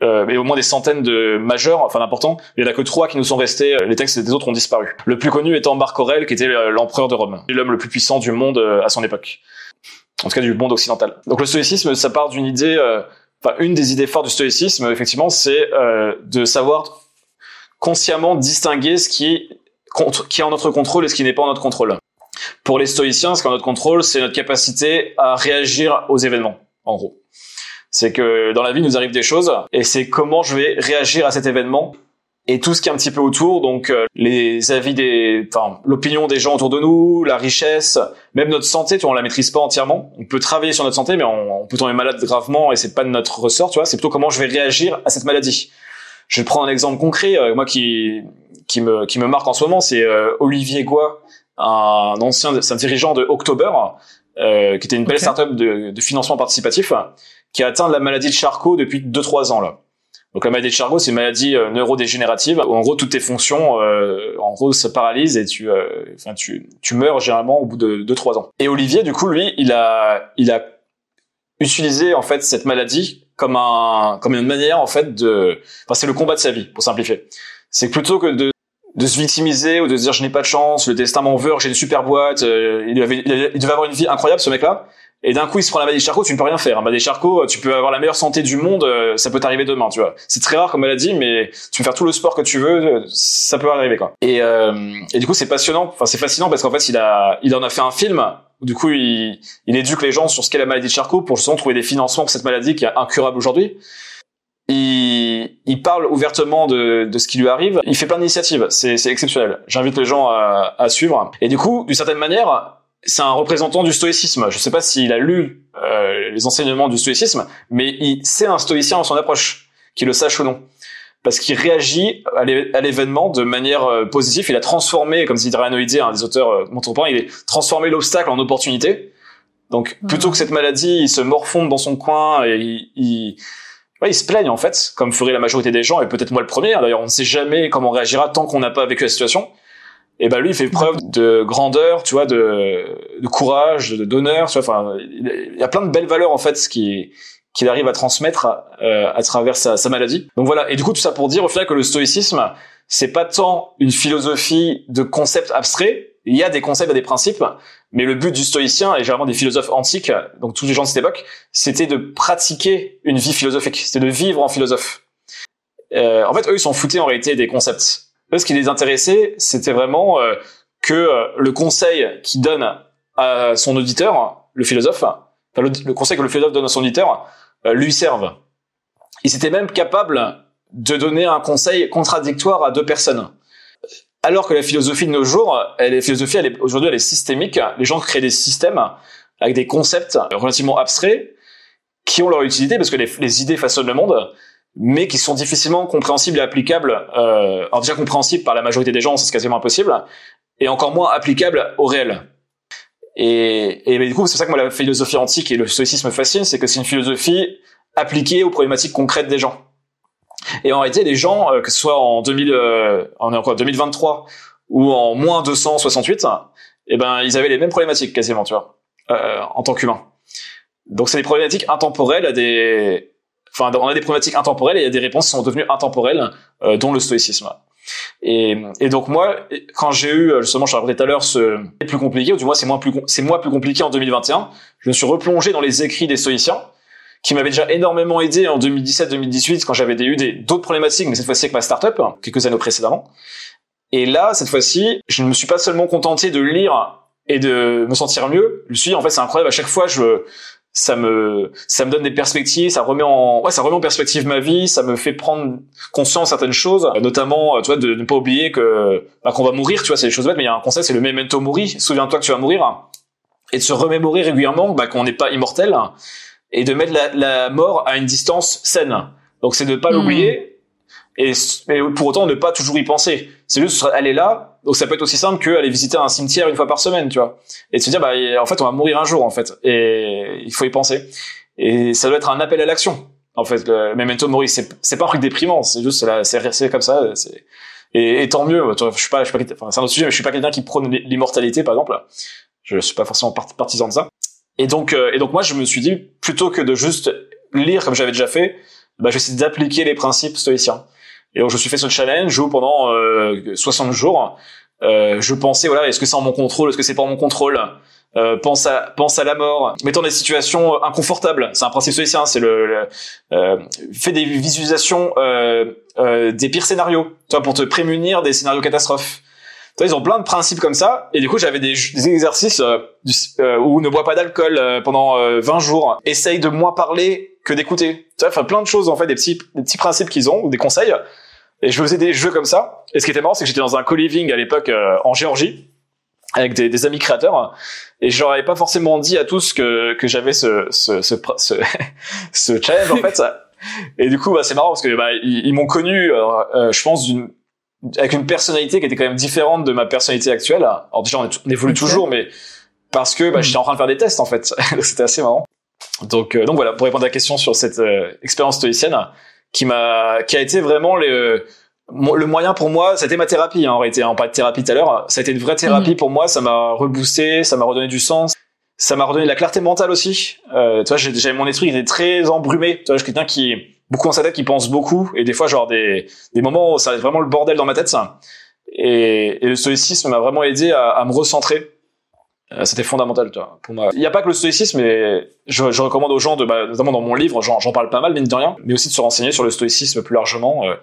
euh, mais au moins des centaines de majeurs, enfin d'importants. Il y en a que trois qui nous sont restés. Les textes des autres ont disparu. Le plus connu étant Marc Aurèle, qui était euh, l'empereur de Rome, l'homme le plus puissant du monde euh, à son époque. En tout cas, du monde occidental. Donc le stoïcisme, ça part d'une idée, euh, enfin une des idées fortes du stoïcisme, effectivement, c'est euh, de savoir consciemment distinguer ce qui est, contre, qui est en notre contrôle et ce qui n'est pas en notre contrôle. Pour les stoïciens, ce qui est en notre contrôle, c'est notre capacité à réagir aux événements, en gros. C'est que dans la vie, nous arrive des choses, et c'est comment je vais réagir à cet événement et tout ce qui est un petit peu autour, donc euh, les avis des, enfin l'opinion des gens autour de nous, la richesse, même notre santé, tu vois, on la maîtrise pas entièrement. On peut travailler sur notre santé, mais on, on peut tomber malade gravement et c'est pas de notre ressort, tu vois. C'est plutôt comment je vais réagir à cette maladie. Je vais prendre un exemple concret, euh, moi qui qui me qui me marque en ce moment, c'est euh, Olivier Goua, un ancien, c'est un dirigeant de October, euh, qui était une belle Ok. startup de, de financement participatif, qui a atteint la maladie de Charcot depuis 2-3 ans là. Donc la maladie de Charcot, c'est une maladie euh, neurodégénérative en gros toutes tes fonctions, euh, en gros, se paralysent et tu, euh, enfin tu, tu meurs généralement au bout de 2-3 ans. Et Olivier, du coup, lui, il a, il a utilisé en fait cette maladie comme un, comme une manière en fait de, enfin c'est le combat de sa vie pour simplifier. C'est plutôt que de de se victimiser ou de se dire je n'ai pas de chance, le destin m'en veut, j'ai une super boîte, euh, avait- il devait avoir une vie incroyable ce mec-là. Et d'un coup, il se prend la maladie de Charcot, tu ne peux rien faire. Maladie de Charcot, tu peux avoir la meilleure santé du monde, euh, ça peut t'arriver demain, tu vois. C'est très rare comme maladie, mais tu peux faire tout le sport que tu veux, euh, ça peut arriver, quoi. Et, euh, et du coup, c'est passionnant, enfin, c'est fascinant parce qu'en fait, il a, il en a fait un film. Du coup, il, il éduque les gens sur ce qu'est la maladie de Charcot pour justement trouver des financements pour cette maladie qui est incurable aujourd'hui. Il, il parle ouvertement de, de ce qui lui arrive. Il fait plein d'initiatives. C'est exceptionnel. J'invite les gens à, à suivre. Et du coup, d'une certaine manière, c'est un représentant du stoïcisme. Je sais pas s'il a lu euh, les enseignements du stoïcisme, mais il, c'est un stoïcien dans son approche, qu'il le sache ou non. Parce qu'il réagit à l'é- à l'événement de manière euh, positive. Il a transformé, comme dit Ranoïdé, un des auteurs euh, contemporains, il a transformé l'obstacle en opportunité. Donc, plutôt que cette maladie, il se morfonde dans son coin et il, il, ouais, il se plaigne en fait, comme ferait la majorité des gens, et peut-être moi le premier. D'ailleurs, on ne sait jamais comment on réagira tant qu'on n'a pas vécu la situation. Et ben lui, il fait preuve de grandeur, tu vois, de, de courage, d'honneur, tu vois. Enfin, il y a plein de belles valeurs en fait, ce qui qu'il arrive à transmettre euh, à travers sa, sa maladie. Donc voilà. Et du coup, tout ça pour dire au final que le stoïcisme, c'est pas tant une philosophie de concepts abstraits. Il y a des concepts, il y a des principes, mais le but du stoïcien et généralement des philosophes antiques, donc tous les gens de cette époque, c'était de pratiquer une vie philosophique, c'était de vivre en philosophe. Euh, en fait, eux, ils s'en foutaient en réalité des concepts. Ce qui les intéressait, c'était vraiment euh, que euh, le conseil qu'il donne à son auditeur, le philosophe, enfin, le, conseil que le philosophe donne à son auditeur, euh, lui serve. Ils étaient même capables de donner un conseil contradictoire à deux personnes. Alors que la philosophie de nos jours, elle est philosophie, aujourd'hui, elle est systémique. Les gens créent des systèmes avec des concepts relativement abstraits qui ont leur utilité parce que les idées façonnent le monde, mais qui sont difficilement compréhensibles et applicables. Euh, alors déjà compréhensibles par la majorité des gens, c'est quasiment impossible, et encore moins applicables au réel. Et, et du coup, c'est ça que moi la philosophie antique et le stoïcisme me fascine, c'est que c'est une philosophie appliquée aux problématiques concrètes des gens. Et en réalité, les gens, euh, que ce soit en 2000, euh, en quoi, 2023 ou en moins 268, eh ben, ils avaient les mêmes problématiques quasiment, tu vois, euh, en tant qu'humains. Donc, c'est des problématiques intemporelles à des, enfin, on a des problématiques intemporelles et il y a des réponses qui sont devenues intemporelles, euh, dont le stoïcisme. Et, et donc moi, quand j'ai eu justement, je l'ai tout à l'heure, ce plus compliqué, ou du moins c'est moins plus c'est moins plus compliqué en 2021, je me suis replongé dans les écrits des stoïciens qui m'avaient déjà énormément aidé en 2017-2018 quand j'avais eu des d'autres problématiques, mais cette fois-ci avec ma startup, quelques années précédemment. Et là, cette fois-ci, je ne me suis pas seulement contenté de lire et de me sentir mieux. Je me suis en fait, c'est incroyable. À chaque fois, je, ça me, ça me donne des perspectives, ça remet en, ouais, ça remet en perspective ma vie, ça me fait prendre conscience de certaines choses, notamment, tu vois, de ne pas oublier que, bah, qu'on va mourir, tu vois, c'est des choses bêtes, mais il y a un concept, c'est le memento mori. Souviens-toi que tu vas mourir. Et de se remémorer régulièrement, bah, qu'on n'est pas immortel. Et de mettre la, la, mort à une distance saine. Donc, c'est de ne pas hmm. l'oublier. Et, et pour autant, ne pas toujours y penser. C'est juste, est là, donc ça peut être aussi simple que aller visiter un cimetière une fois par semaine, tu vois. Et de se dire, bah, en fait, on va mourir un jour, en fait. Et il faut y penser. Et ça doit être un appel à l'action. En fait, le memento mori, c'est, pas un truc déprimant. C'est juste, c'est, comme ça. Et, tant mieux. Je suis pas, je suis pas, enfin, c'est un autre sujet, mais je suis pas quelqu'un qui prône l'immortalité, par exemple. Je suis pas forcément partisan de ça. Et donc, euh, et donc moi, je me suis dit, plutôt que de juste lire comme j'avais déjà fait, bah, je vais essayer d'appliquer les principes stoïciens. Et donc je me suis fait ce challenge où pendant euh, 60 jours, euh, je pensais voilà, est-ce que c'est en mon contrôle, est-ce que c'est pas en mon contrôle? Euh, pense à pense à la mort, mettons des situations inconfortables. C'est un principe stoïcien, c'est le, le euh, fais des visualisations euh, euh, des pires scénarios, toi pour te prémunir des scénarios catastrophes. Toi, ils ont plein de principes comme ça, et du coup j'avais des, des exercices où ne bois pas d'alcool pendant 20 jours, essaye de moins parler que d'écouter. Tu vois, enfin plein de choses en fait, des petits des petits principes qu'ils ont ou des conseils. Et je faisais des jeux comme ça. Et ce qui était marrant, c'est que j'étais dans un co-living à l'époque euh, en Géorgie avec des, des, amis créateurs et je leur avais pas forcément dit à tous que, que j'avais ce, ce, ce, ce, ce challenge en fait. Et du coup, bah, c'est marrant parce que bah, ils, m'ont connu, euh, euh, je pense, d'une avec une personnalité qui était quand même différente de ma personnalité actuelle. Alors déjà, on, évolue toujours, mais parce que bah, j'étais en train de faire des tests en fait. C'était assez marrant. Donc, donc voilà, pour répondre à la question sur cette expérience stoïcienne, qui m'a, qui a été vraiment le, le moyen pour moi, c'était ma thérapie hein, en réalité. Hein, on parlait de thérapie tout à l'heure. Ça a été une vraie thérapie mhm. pour moi. Ça m'a reboosté, ça m'a redonné du sens. Ça m'a redonné de la clarté mentale aussi. Euh, tu vois, j'avais mon esprit qui était très embrumé. Tu vois, je suis quelqu'un qui beaucoup dans sa tête, qui pense beaucoup, et des fois, genre des des moments où ça va vraiment le bordel dans ma tête. Ça. Et, et le stoïcisme m'a vraiment aidé à, à me recentrer euh, c'était fondamental toi, pour moi. Il n'y a pas que le stoïcisme, mais je, recommande aux gens, de, bah, notamment dans mon livre, j'en parle pas mal, mine de rien, mais aussi de se renseigner sur le stoïcisme plus largement, euh,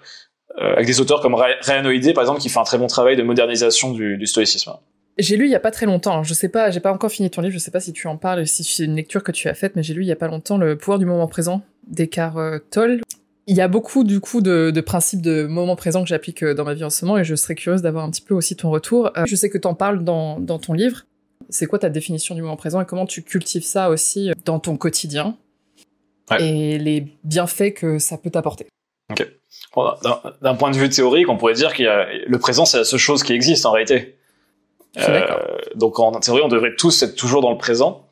euh avec des auteurs comme Rayanoïdé, par exemple, qui fait un très bon travail de modernisation du, stoïcisme. J'ai lu il y a pas très longtemps. Je sais pas, j'ai pas encore fini ton livre. Je sais pas si tu en parles, si c'est une lecture que tu as faite, mais j'ai lu il y a pas longtemps le pouvoir du moment présent d'Eckhart Tolle. Il y a beaucoup du coup de, principes de moment présent que j'applique dans ma vie en ce moment, et je serais curieuse d'avoir un petit peu aussi ton retour. Je sais que tu en parles dans ton livre. C'est quoi ta définition du moment présent et comment tu cultives ça aussi euh, dans ton quotidien et les bienfaits que ça peut t'apporter? Ok. D'un point de vue théorique, on pourrait dire que le présent, c'est la seule chose qui existe en réalité. Euh, donc en théorie, on devrait tous être toujours dans le présent.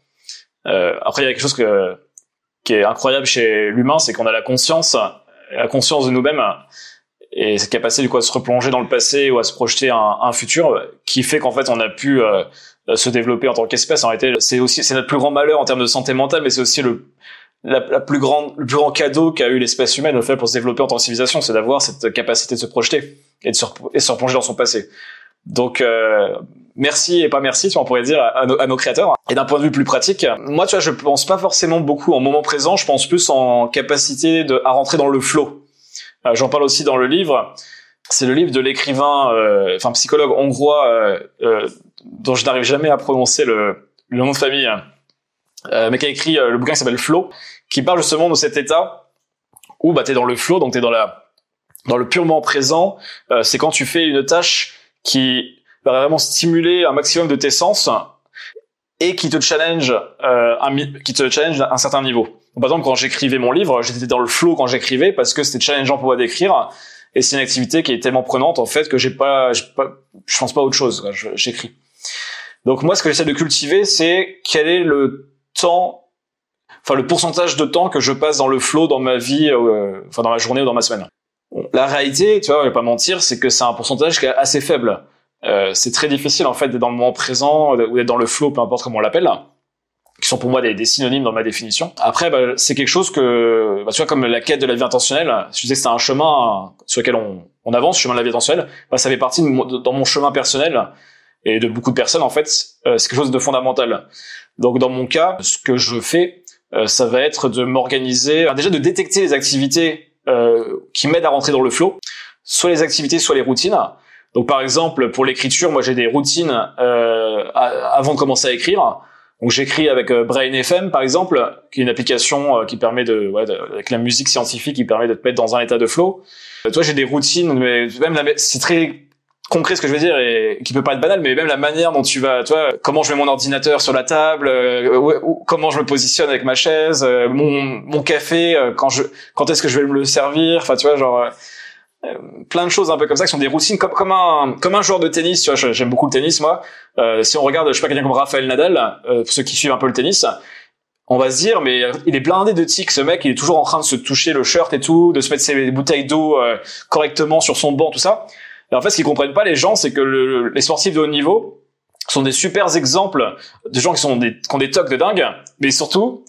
Euh, après, il y a quelque chose que, qui est incroyable chez l'humain, c'est qu'on a la conscience, la conscience de nous-mêmes et cette capacité du coup à se replonger dans le passé ou à se projeter un, un futur, qui fait qu'en fait on a pu euh, se développer en tant qu'espèce. En réalité, c'est aussi c'est notre plus grand malheur en termes de santé mentale, mais c'est aussi le la, plus grande, le plus grand cadeau qu'a eu l'espèce humaine au fait pour se développer en tant que civilisation, c'est d'avoir cette capacité de se projeter et de se, et se replonger dans son passé. Donc euh, merci et pas merci, tu on pourrait dire à, nos, créateurs. Et d'un point de vue plus pratique, moi, tu vois, je pense pas forcément beaucoup en moment présent. Je pense plus en capacité de à rentrer dans le flow. Euh, J'en parle aussi dans le livre. C'est le livre de l'écrivain, euh, enfin psychologue hongrois euh, euh dont je n'arrive jamais à prononcer le, le nom de famille, euh, mais qui a écrit euh, le bouquin qui s'appelle Flow, qui parle justement de cet état où bah, tu es dans le flow, donc tu es dans, la, dans le purement présent. Euh, c'est quand tu fais une tâche qui va vraiment stimuler un maximum de tes sens et qui te challenge, euh, un, qui te challenge à un certain niveau. par exemple, quand j'écrivais mon livre, j'étais dans le flow quand j'écrivais parce que c'était challengeant pour moi d'écrire. Et c'est une activité qui est tellement prenante en fait que j'ai pas, pas, je pense pas à autre chose. J'écris. Donc moi, ce que j'essaie de cultiver, c'est quel est le temps, enfin le pourcentage de temps que je passe dans le flow dans ma vie, euh, enfin dans ma journée ou dans ma semaine. La réalité, tu vois, je vais pas mentir, c'est que c'est un pourcentage qui est assez faible. Euh, c'est très difficile en fait d'être dans le moment présent ou d'être dans le flow, peu importe comment on l'appelle. qui sont pour moi des, synonymes dans ma définition. Après, bah, c'est quelque chose que, bah, tu vois, comme la quête de la vie intentionnelle, je disais que c'était un chemin sur lequel on, on avance, le chemin de la vie intentionnelle, bah, ça fait partie de dans mon chemin personnel et de beaucoup de personnes, en fait, euh, c'est quelque chose de fondamental. Donc, dans mon cas, ce que je fais, euh, ça va être de m'organiser, déjà de détecter les activités euh, qui m'aident à rentrer dans le flow, soit les activités, soit les routines. Donc, par exemple, pour l'écriture, moi, j'ai des routines avant de commencer à écrire. Donc j'écris avec euh, Brain FM par exemple, qui est une application euh, qui permet de, ouais, avec la musique scientifique qui permet de te mettre dans un état de flow. Euh, toi j'ai des routines, mais même c'est très concret ce que je veux dire et qui peut pas être banal, mais même la manière dont tu vas, toi, comment je mets mon ordinateur sur la table, comment je me positionne avec ma chaise, mon, mon café, quand je, quand est-ce que je vais me le servir, enfin tu vois genre euh, plein de choses un peu comme ça qui sont des routines comme, comme un comme un joueur de tennis tu vois j'aime beaucoup le tennis moi. Euh, si on regarde je sais pas quelqu'un comme Raphaël Nadal euh, pour ceux qui suivent un peu le tennis on va se dire mais il est blindé de tics ce mec il est toujours en train de se toucher le shirt et tout de se mettre ses bouteilles d'eau correctement sur son banc tout ça en fait ce qu'ils comprennent pas les gens c'est que les sportifs de haut niveau sont des super exemples de gens qui sont des qui ont des tocs de dingue mais surtout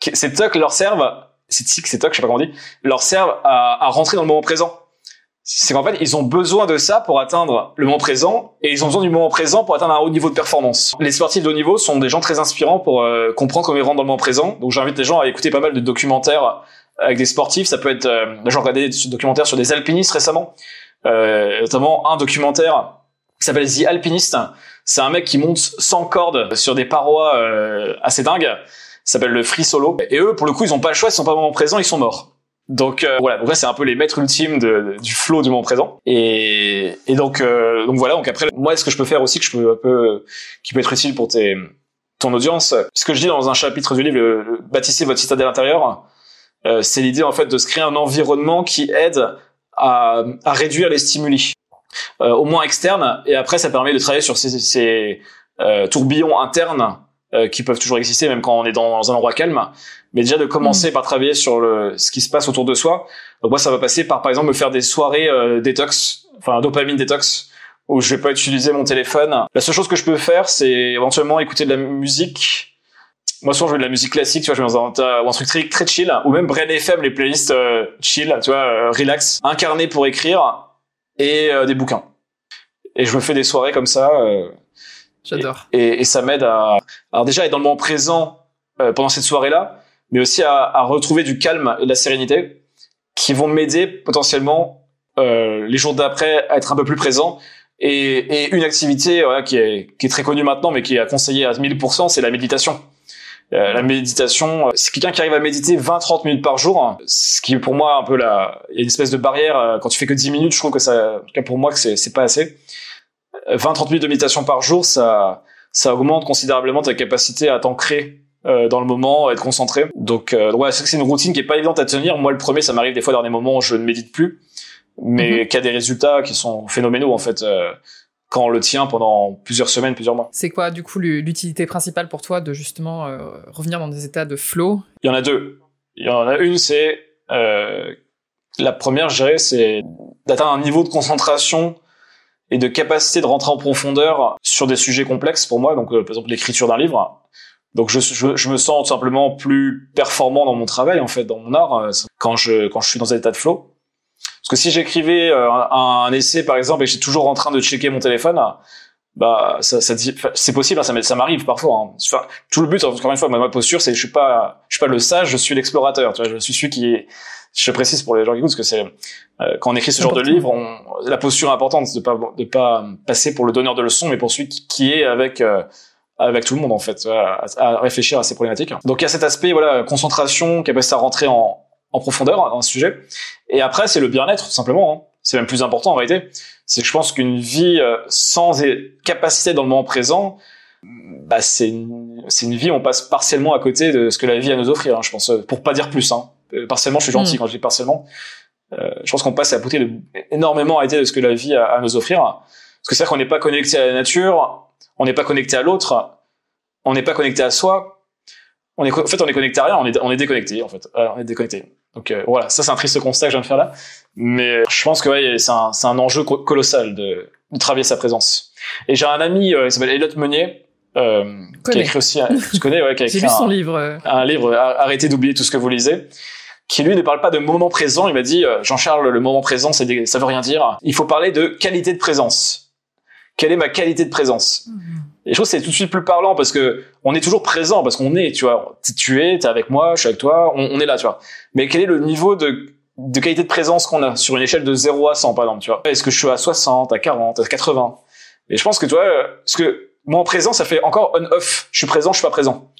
ces tocs leur servent ces tics ces tocs je sais pas comment on dit leur servent à, à rentrer dans le moment présent c'est qu'en fait, ils ont besoin de ça pour atteindre le moment présent, et ils ont besoin du moment présent pour atteindre un haut niveau de performance. Les sportifs de haut niveau sont des gens très inspirants pour euh, comprendre comment ils rentrent dans le moment présent. Donc j'invite les gens à écouter pas mal de documentaires avec des sportifs. Ça peut être, euh, j'ai regardé des documentaires sur des alpinistes récemment, notamment un documentaire qui s'appelle The Alpinist. C'est un mec qui monte sans corde sur des parois euh, assez dingues. S'appelle le free solo. Et eux, pour le coup, ils ont pas le choix, ils sont pas au moment présent, ils sont morts. Donc euh, voilà, donc c'est un peu les maîtres ultimes du flow du moment présent. Et, et donc euh, donc voilà, donc après moi ce que je peux faire aussi que je peux un peu qui peut être utile pour tes ton audience, ce que je dis dans un chapitre du livre, bâtissez votre citadelle intérieure, euh, c'est l'idée en fait de se créer un environnement qui aide à, à réduire les stimuli, euh, au moins externes, et après ça permet de travailler sur ces, ces tourbillons internes qui peuvent toujours exister même quand on est dans un endroit calme mais déjà de commencer mm. par travailler sur le, ce qui se passe autour de soi. Donc moi, ça va passer par, par exemple, me faire des soirées euh, détox, enfin dopamine détox, où je vais pas utiliser mon téléphone. La seule chose que je peux faire, c'est éventuellement écouter de la musique. Moi, souvent, je veux de la musique classique, tu vois, je vais dans un, un truc très, très chill, ou même Brain FM, les playlists euh, chill, tu vois, euh, relax, incarné pour écrire, et des bouquins. Et je me fais des soirées comme ça. J'adore. Et, et, ça m'aide à, alors déjà être dans le moment présent pendant cette soirée-là, mais aussi à, à, retrouver du calme et de la sérénité qui vont m'aider potentiellement euh, les jours d'après à être un peu plus présent. Et, et une activité voilà, qui, est, qui est très connue maintenant, mais qui est à conseiller à 1000%, c'est la méditation. Euh, la méditation, euh, c'est quelqu'un qui arrive à méditer 20-30 minutes par jour, ce qui est pour moi un peu la, il y a une espèce de barrière. Euh, quand tu fais que 10 minutes, je trouve que ça, en tout cas pour moi, que c'est, pas assez. 20-30 minutes de méditation par jour, ça, ça augmente considérablement ta capacité à t'ancrer euh, dans le moment, être concentré. Donc euh, ouais, c'est une routine qui est pas évidente à tenir. Moi, le premier, ça m'arrive des fois dans des moments où je ne médite plus, mais mm qui a des résultats qui sont phénoménaux en fait. Euh, quand on le tient pendant plusieurs semaines, plusieurs mois. C'est quoi, du coup, l'utilité principale pour toi de justement euh, revenir dans des états de flow? Il y en a deux. Il y en a une, c'est euh, la première, je dirais, c'est d'atteindre un niveau de concentration et de capacité de rentrer en profondeur sur des sujets complexes pour moi. Donc, par exemple, l'écriture d'un livre donc je, je, je, me sens tout simplement plus performant dans mon travail en fait, dans mon art euh, quand je quand je suis dans un état de flow. Parce que si j'écrivais euh, un, un, essai par exemple et que j'étais toujours en train de checker mon téléphone, bah ça, ça c'est possible, hein, ça, ça m'arrive parfois. Hein. Enfin, tout le but encore une fois, ma, posture, c'est je suis pas je suis pas le sage, je suis l'explorateur. Tu vois, je suis celui qui est je précise pour les gens qui écoutent, parce que c'est euh, quand on écrit ce genre de livre, on, la posture importante, c'est de pas de pas passer pour le donneur de leçons, mais pour celui qui, qui est avec avec tout le monde en fait à, réfléchir à ces problématiques. Donc il y a cet aspect voilà concentration, capacité à rentrer en, en profondeur dans un sujet. Et après c'est le bien-être tout simplement. Hein. C'est même plus important en réalité. C'est que je pense qu'une vie euh, sans capacité dans le moment présent, bah c'est une, c'est une vie où on passe partiellement à côté de ce que la vie a à nous offrir. Hein, je pense pour pas dire plus. Hein. Euh, partiellement, je suis gentil mm. quand je dis partiellement. Euh, je pense qu'on passe à côté de énormément à de ce que la vie a à nous offrir. Parce que c'est qu'on n'est pas connecté à la nature, on n'est pas connecté à l'autre, on n'est pas connecté à soi. On est, en fait, on est connecté à rien, on est, on est déconnecté, en fait. on est déconnecté. Donc euh, voilà, ça c'est un triste constat que je viens de faire là. Mais je pense que ouais, c'est un, un enjeu colossal de, de travailler sa présence. Et j'ai un ami, euh, il s'appelle Elliot Meunier, euh, qui a écrit aussi, tu connais, ouais, qui a écrit J'ai lu son livre. un livre, Arrêtez d'oublier tout ce que vous lisez, qui lui ne parle pas de moment présent. Il m'a dit, euh, Jean-Charles, le moment présent, ça, ça veut rien dire. Il faut parler de qualité de présence. Quelle est ma qualité de présence? Et je trouve que c'est tout de suite plus parlant parce que on est toujours présent parce qu'on est, tu vois, tu es, t'es avec moi, je suis avec toi, on, on est là, tu vois. Mais quel est le niveau de de qualité de présence qu'on a sur une échelle de 0 à 100 par exemple, tu vois? Est-ce que je suis à 60, à 40, à 80 Et je pense que tu vois, parce que moi en présent, ça fait encore on-off. Je suis présent, je suis pas présent.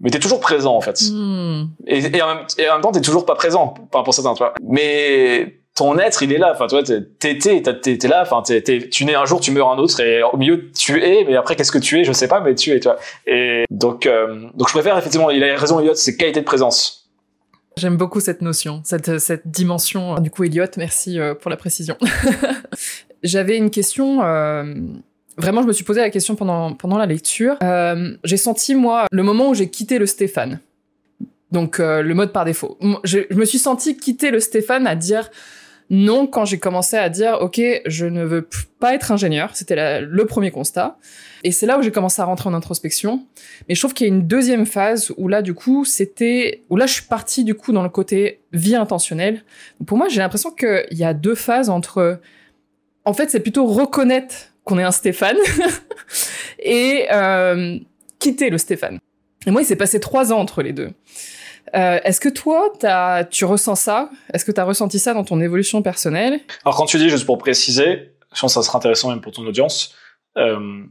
Mais t'es toujours présent en fait. Hmm. Et, et, en même, et en même temps, t'es toujours pas présent à certains, tu vois. Mais ton être, il est là. Enfin, tu vois, t'es là. Enfin, t'es tu nais un jour, tu meurs un autre, et au milieu tu es. Mais après, qu'est-ce que tu es? Je sais pas, mais tu es. Et donc, euh, donc je préfère effectivement. Il a raison, Elliot. C'est qualité de présence. J'aime beaucoup cette notion, cette, cette dimension. Du coup, Elliot, merci euh, pour la précision. J'avais une question. Euh, vraiment, je me suis posé la question pendant, pendant la lecture. Euh, j'ai senti, moi, le moment où j'ai quitté le Stéphane. Donc, euh, le mode par défaut. Je, je, me suis senti quitter le Stéphane à dire non quand j'ai commencé à dire, OK, je ne veux pas être ingénieur. C'était le premier constat. Et c'est là où j'ai commencé à rentrer en introspection. Mais je trouve qu'il y a une deuxième phase où là, du coup, c'était, où là, je suis partie, du coup, dans le côté vie intentionnelle. Pour moi, j'ai l'impression qu'il y a deux phases entre, en fait, c'est plutôt reconnaître qu'on est un Stéphane et euh, quitter le Stéphane. Et moi, il s'est passé trois ans entre les deux. Euh, Est-ce que toi, as, tu ressens ça? Est-ce que tu as ressenti ça dans ton évolution personnelle? Alors, quand tu dis, juste pour préciser, je pense que ça sera intéressant même pour ton audience, euh,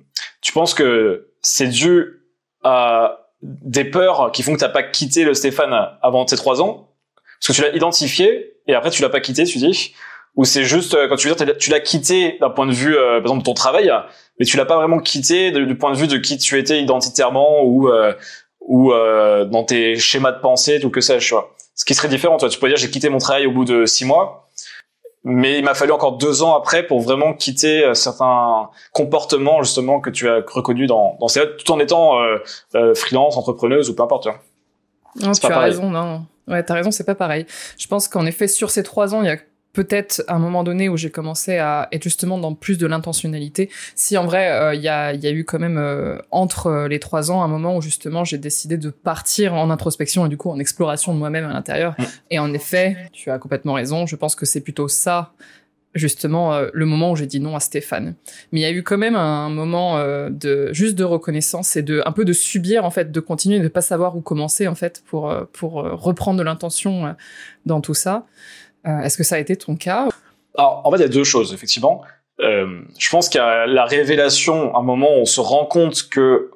tu penses que c'est dû à des peurs qui font que t'as pas quitté le Stéphane avant tes trois ans? Parce que tu l'as identifié et après tu l'as pas quitté, tu dis? Ou c'est juste, euh, quand tu veux dire, tu l'as quitté d'un point de vue, euh, par exemple, de ton travail, mais tu l'as pas vraiment quitté du point de vue de qui tu étais identitairement ou euh, ou euh, dans tes schémas de pensée, tout que sais-je, tu vois. Ce qui serait différent, toi, tu pourrais dire j'ai quitté mon travail au bout de six mois, mais il m'a fallu encore deux ans après pour vraiment quitter euh, certains comportements justement que tu as reconnus dans, dans ces tout en étant euh, euh, freelance, entrepreneuse ou peu importe. Non, tu as pareil. raison, non. Ouais, t'as raison, c'est pas pareil. Je pense qu'en effet, sur ces trois ans, il y a peut-être un moment donné où j'ai commencé à être justement dans plus de l'intentionnalité. Si en vrai, il euh, y, a, y, a, eu quand même euh, entre euh, les trois ans un moment où justement j'ai décidé de partir en introspection et du coup en exploration de moi-même à l'intérieur. Et en effet, tu as complètement raison. Je pense que c'est plutôt ça justement euh, le moment où j'ai dit non à Stéphane. Mais il y a eu quand même un moment euh, de juste de reconnaissance et de un peu de subir en fait, de continuer, de ne pas savoir où commencer en fait pour pour reprendre de l'intention dans tout ça. Euh, est-ce que ça a été ton cas Alors, en fait, il y a deux choses, effectivement. Euh, je pense a la révélation, un moment on se rend compte que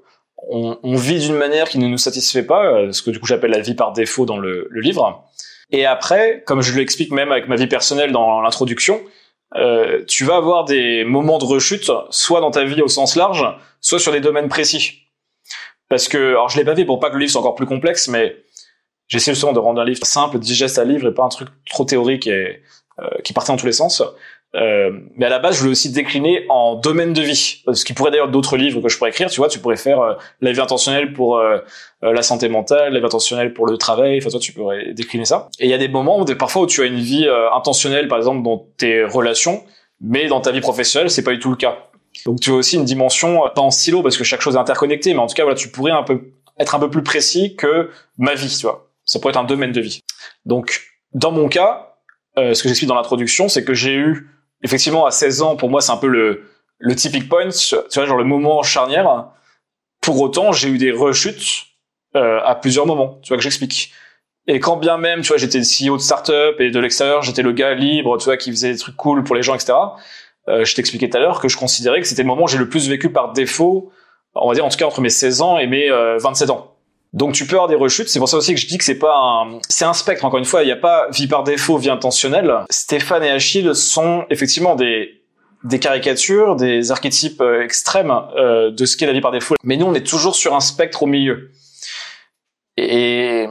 on, on vit d'une manière qui ne nous satisfait pas, euh, ce que du coup j'appelle la vie par défaut dans le, le livre. Et après, comme je l'explique même avec ma vie personnelle dans l'introduction, euh, tu vas avoir des moments de rechute, soit dans ta vie au sens large, soit sur des domaines précis. Parce que, alors je l'ai pas fait pour pas que le livre soit encore plus complexe, mais J'essaie justement de rendre un livre simple, digeste à livre et pas un truc trop théorique et euh, qui partait dans tous les sens. Euh, mais à la base, je voulais aussi décliner en domaine de vie, ce qui pourrait d'ailleurs d'autres livres que je pourrais écrire. Tu vois, tu pourrais faire euh, la vie intentionnelle pour euh, euh, la santé mentale, la vie intentionnelle pour le travail. Enfin, toi, tu pourrais décliner ça. Et il y a des moments, où, parfois, où tu as une vie intentionnelle, par exemple, dans tes relations, mais dans ta vie professionnelle, c'est pas du tout le cas. Donc, tu as aussi une dimension pas en silo parce que chaque chose est interconnectée, mais en tout cas, voilà, tu pourrais un peu être un peu plus précis que ma vie, tu vois ça pourrait être un domaine de vie. Donc, dans mon cas, euh, ce que j'explique dans l'introduction, c'est que j'ai eu, effectivement, à 16 ans, pour moi, c'est un peu le, le typic point, tu vois, genre le moment charnière. Pour autant, j'ai eu des rechutes euh, à plusieurs moments, tu vois, que j'explique. Et quand bien même, tu vois, j'étais CEO de startup et de l'extérieur, j'étais le gars libre, tu vois, qui faisait des trucs cool pour les gens, etc. Euh, je t'expliquais tout à l'heure que je considérais que c'était le moment où j'ai le plus vécu par défaut, on va dire en tout cas entre mes 16 ans et mes 27 euh, ans. Donc tu peux avoir des rechutes. C'est pour ça aussi que je dis que c'est pas un, c'est un spectre. Encore une fois, il n'y a pas vie par défaut, vie intentionnelle. Stéphane et Achille sont effectivement des des caricatures, des archétypes euh, extrêmes euh, de ce qu'est la vie par défaut. Mais nous, on est toujours sur un spectre au milieu. Et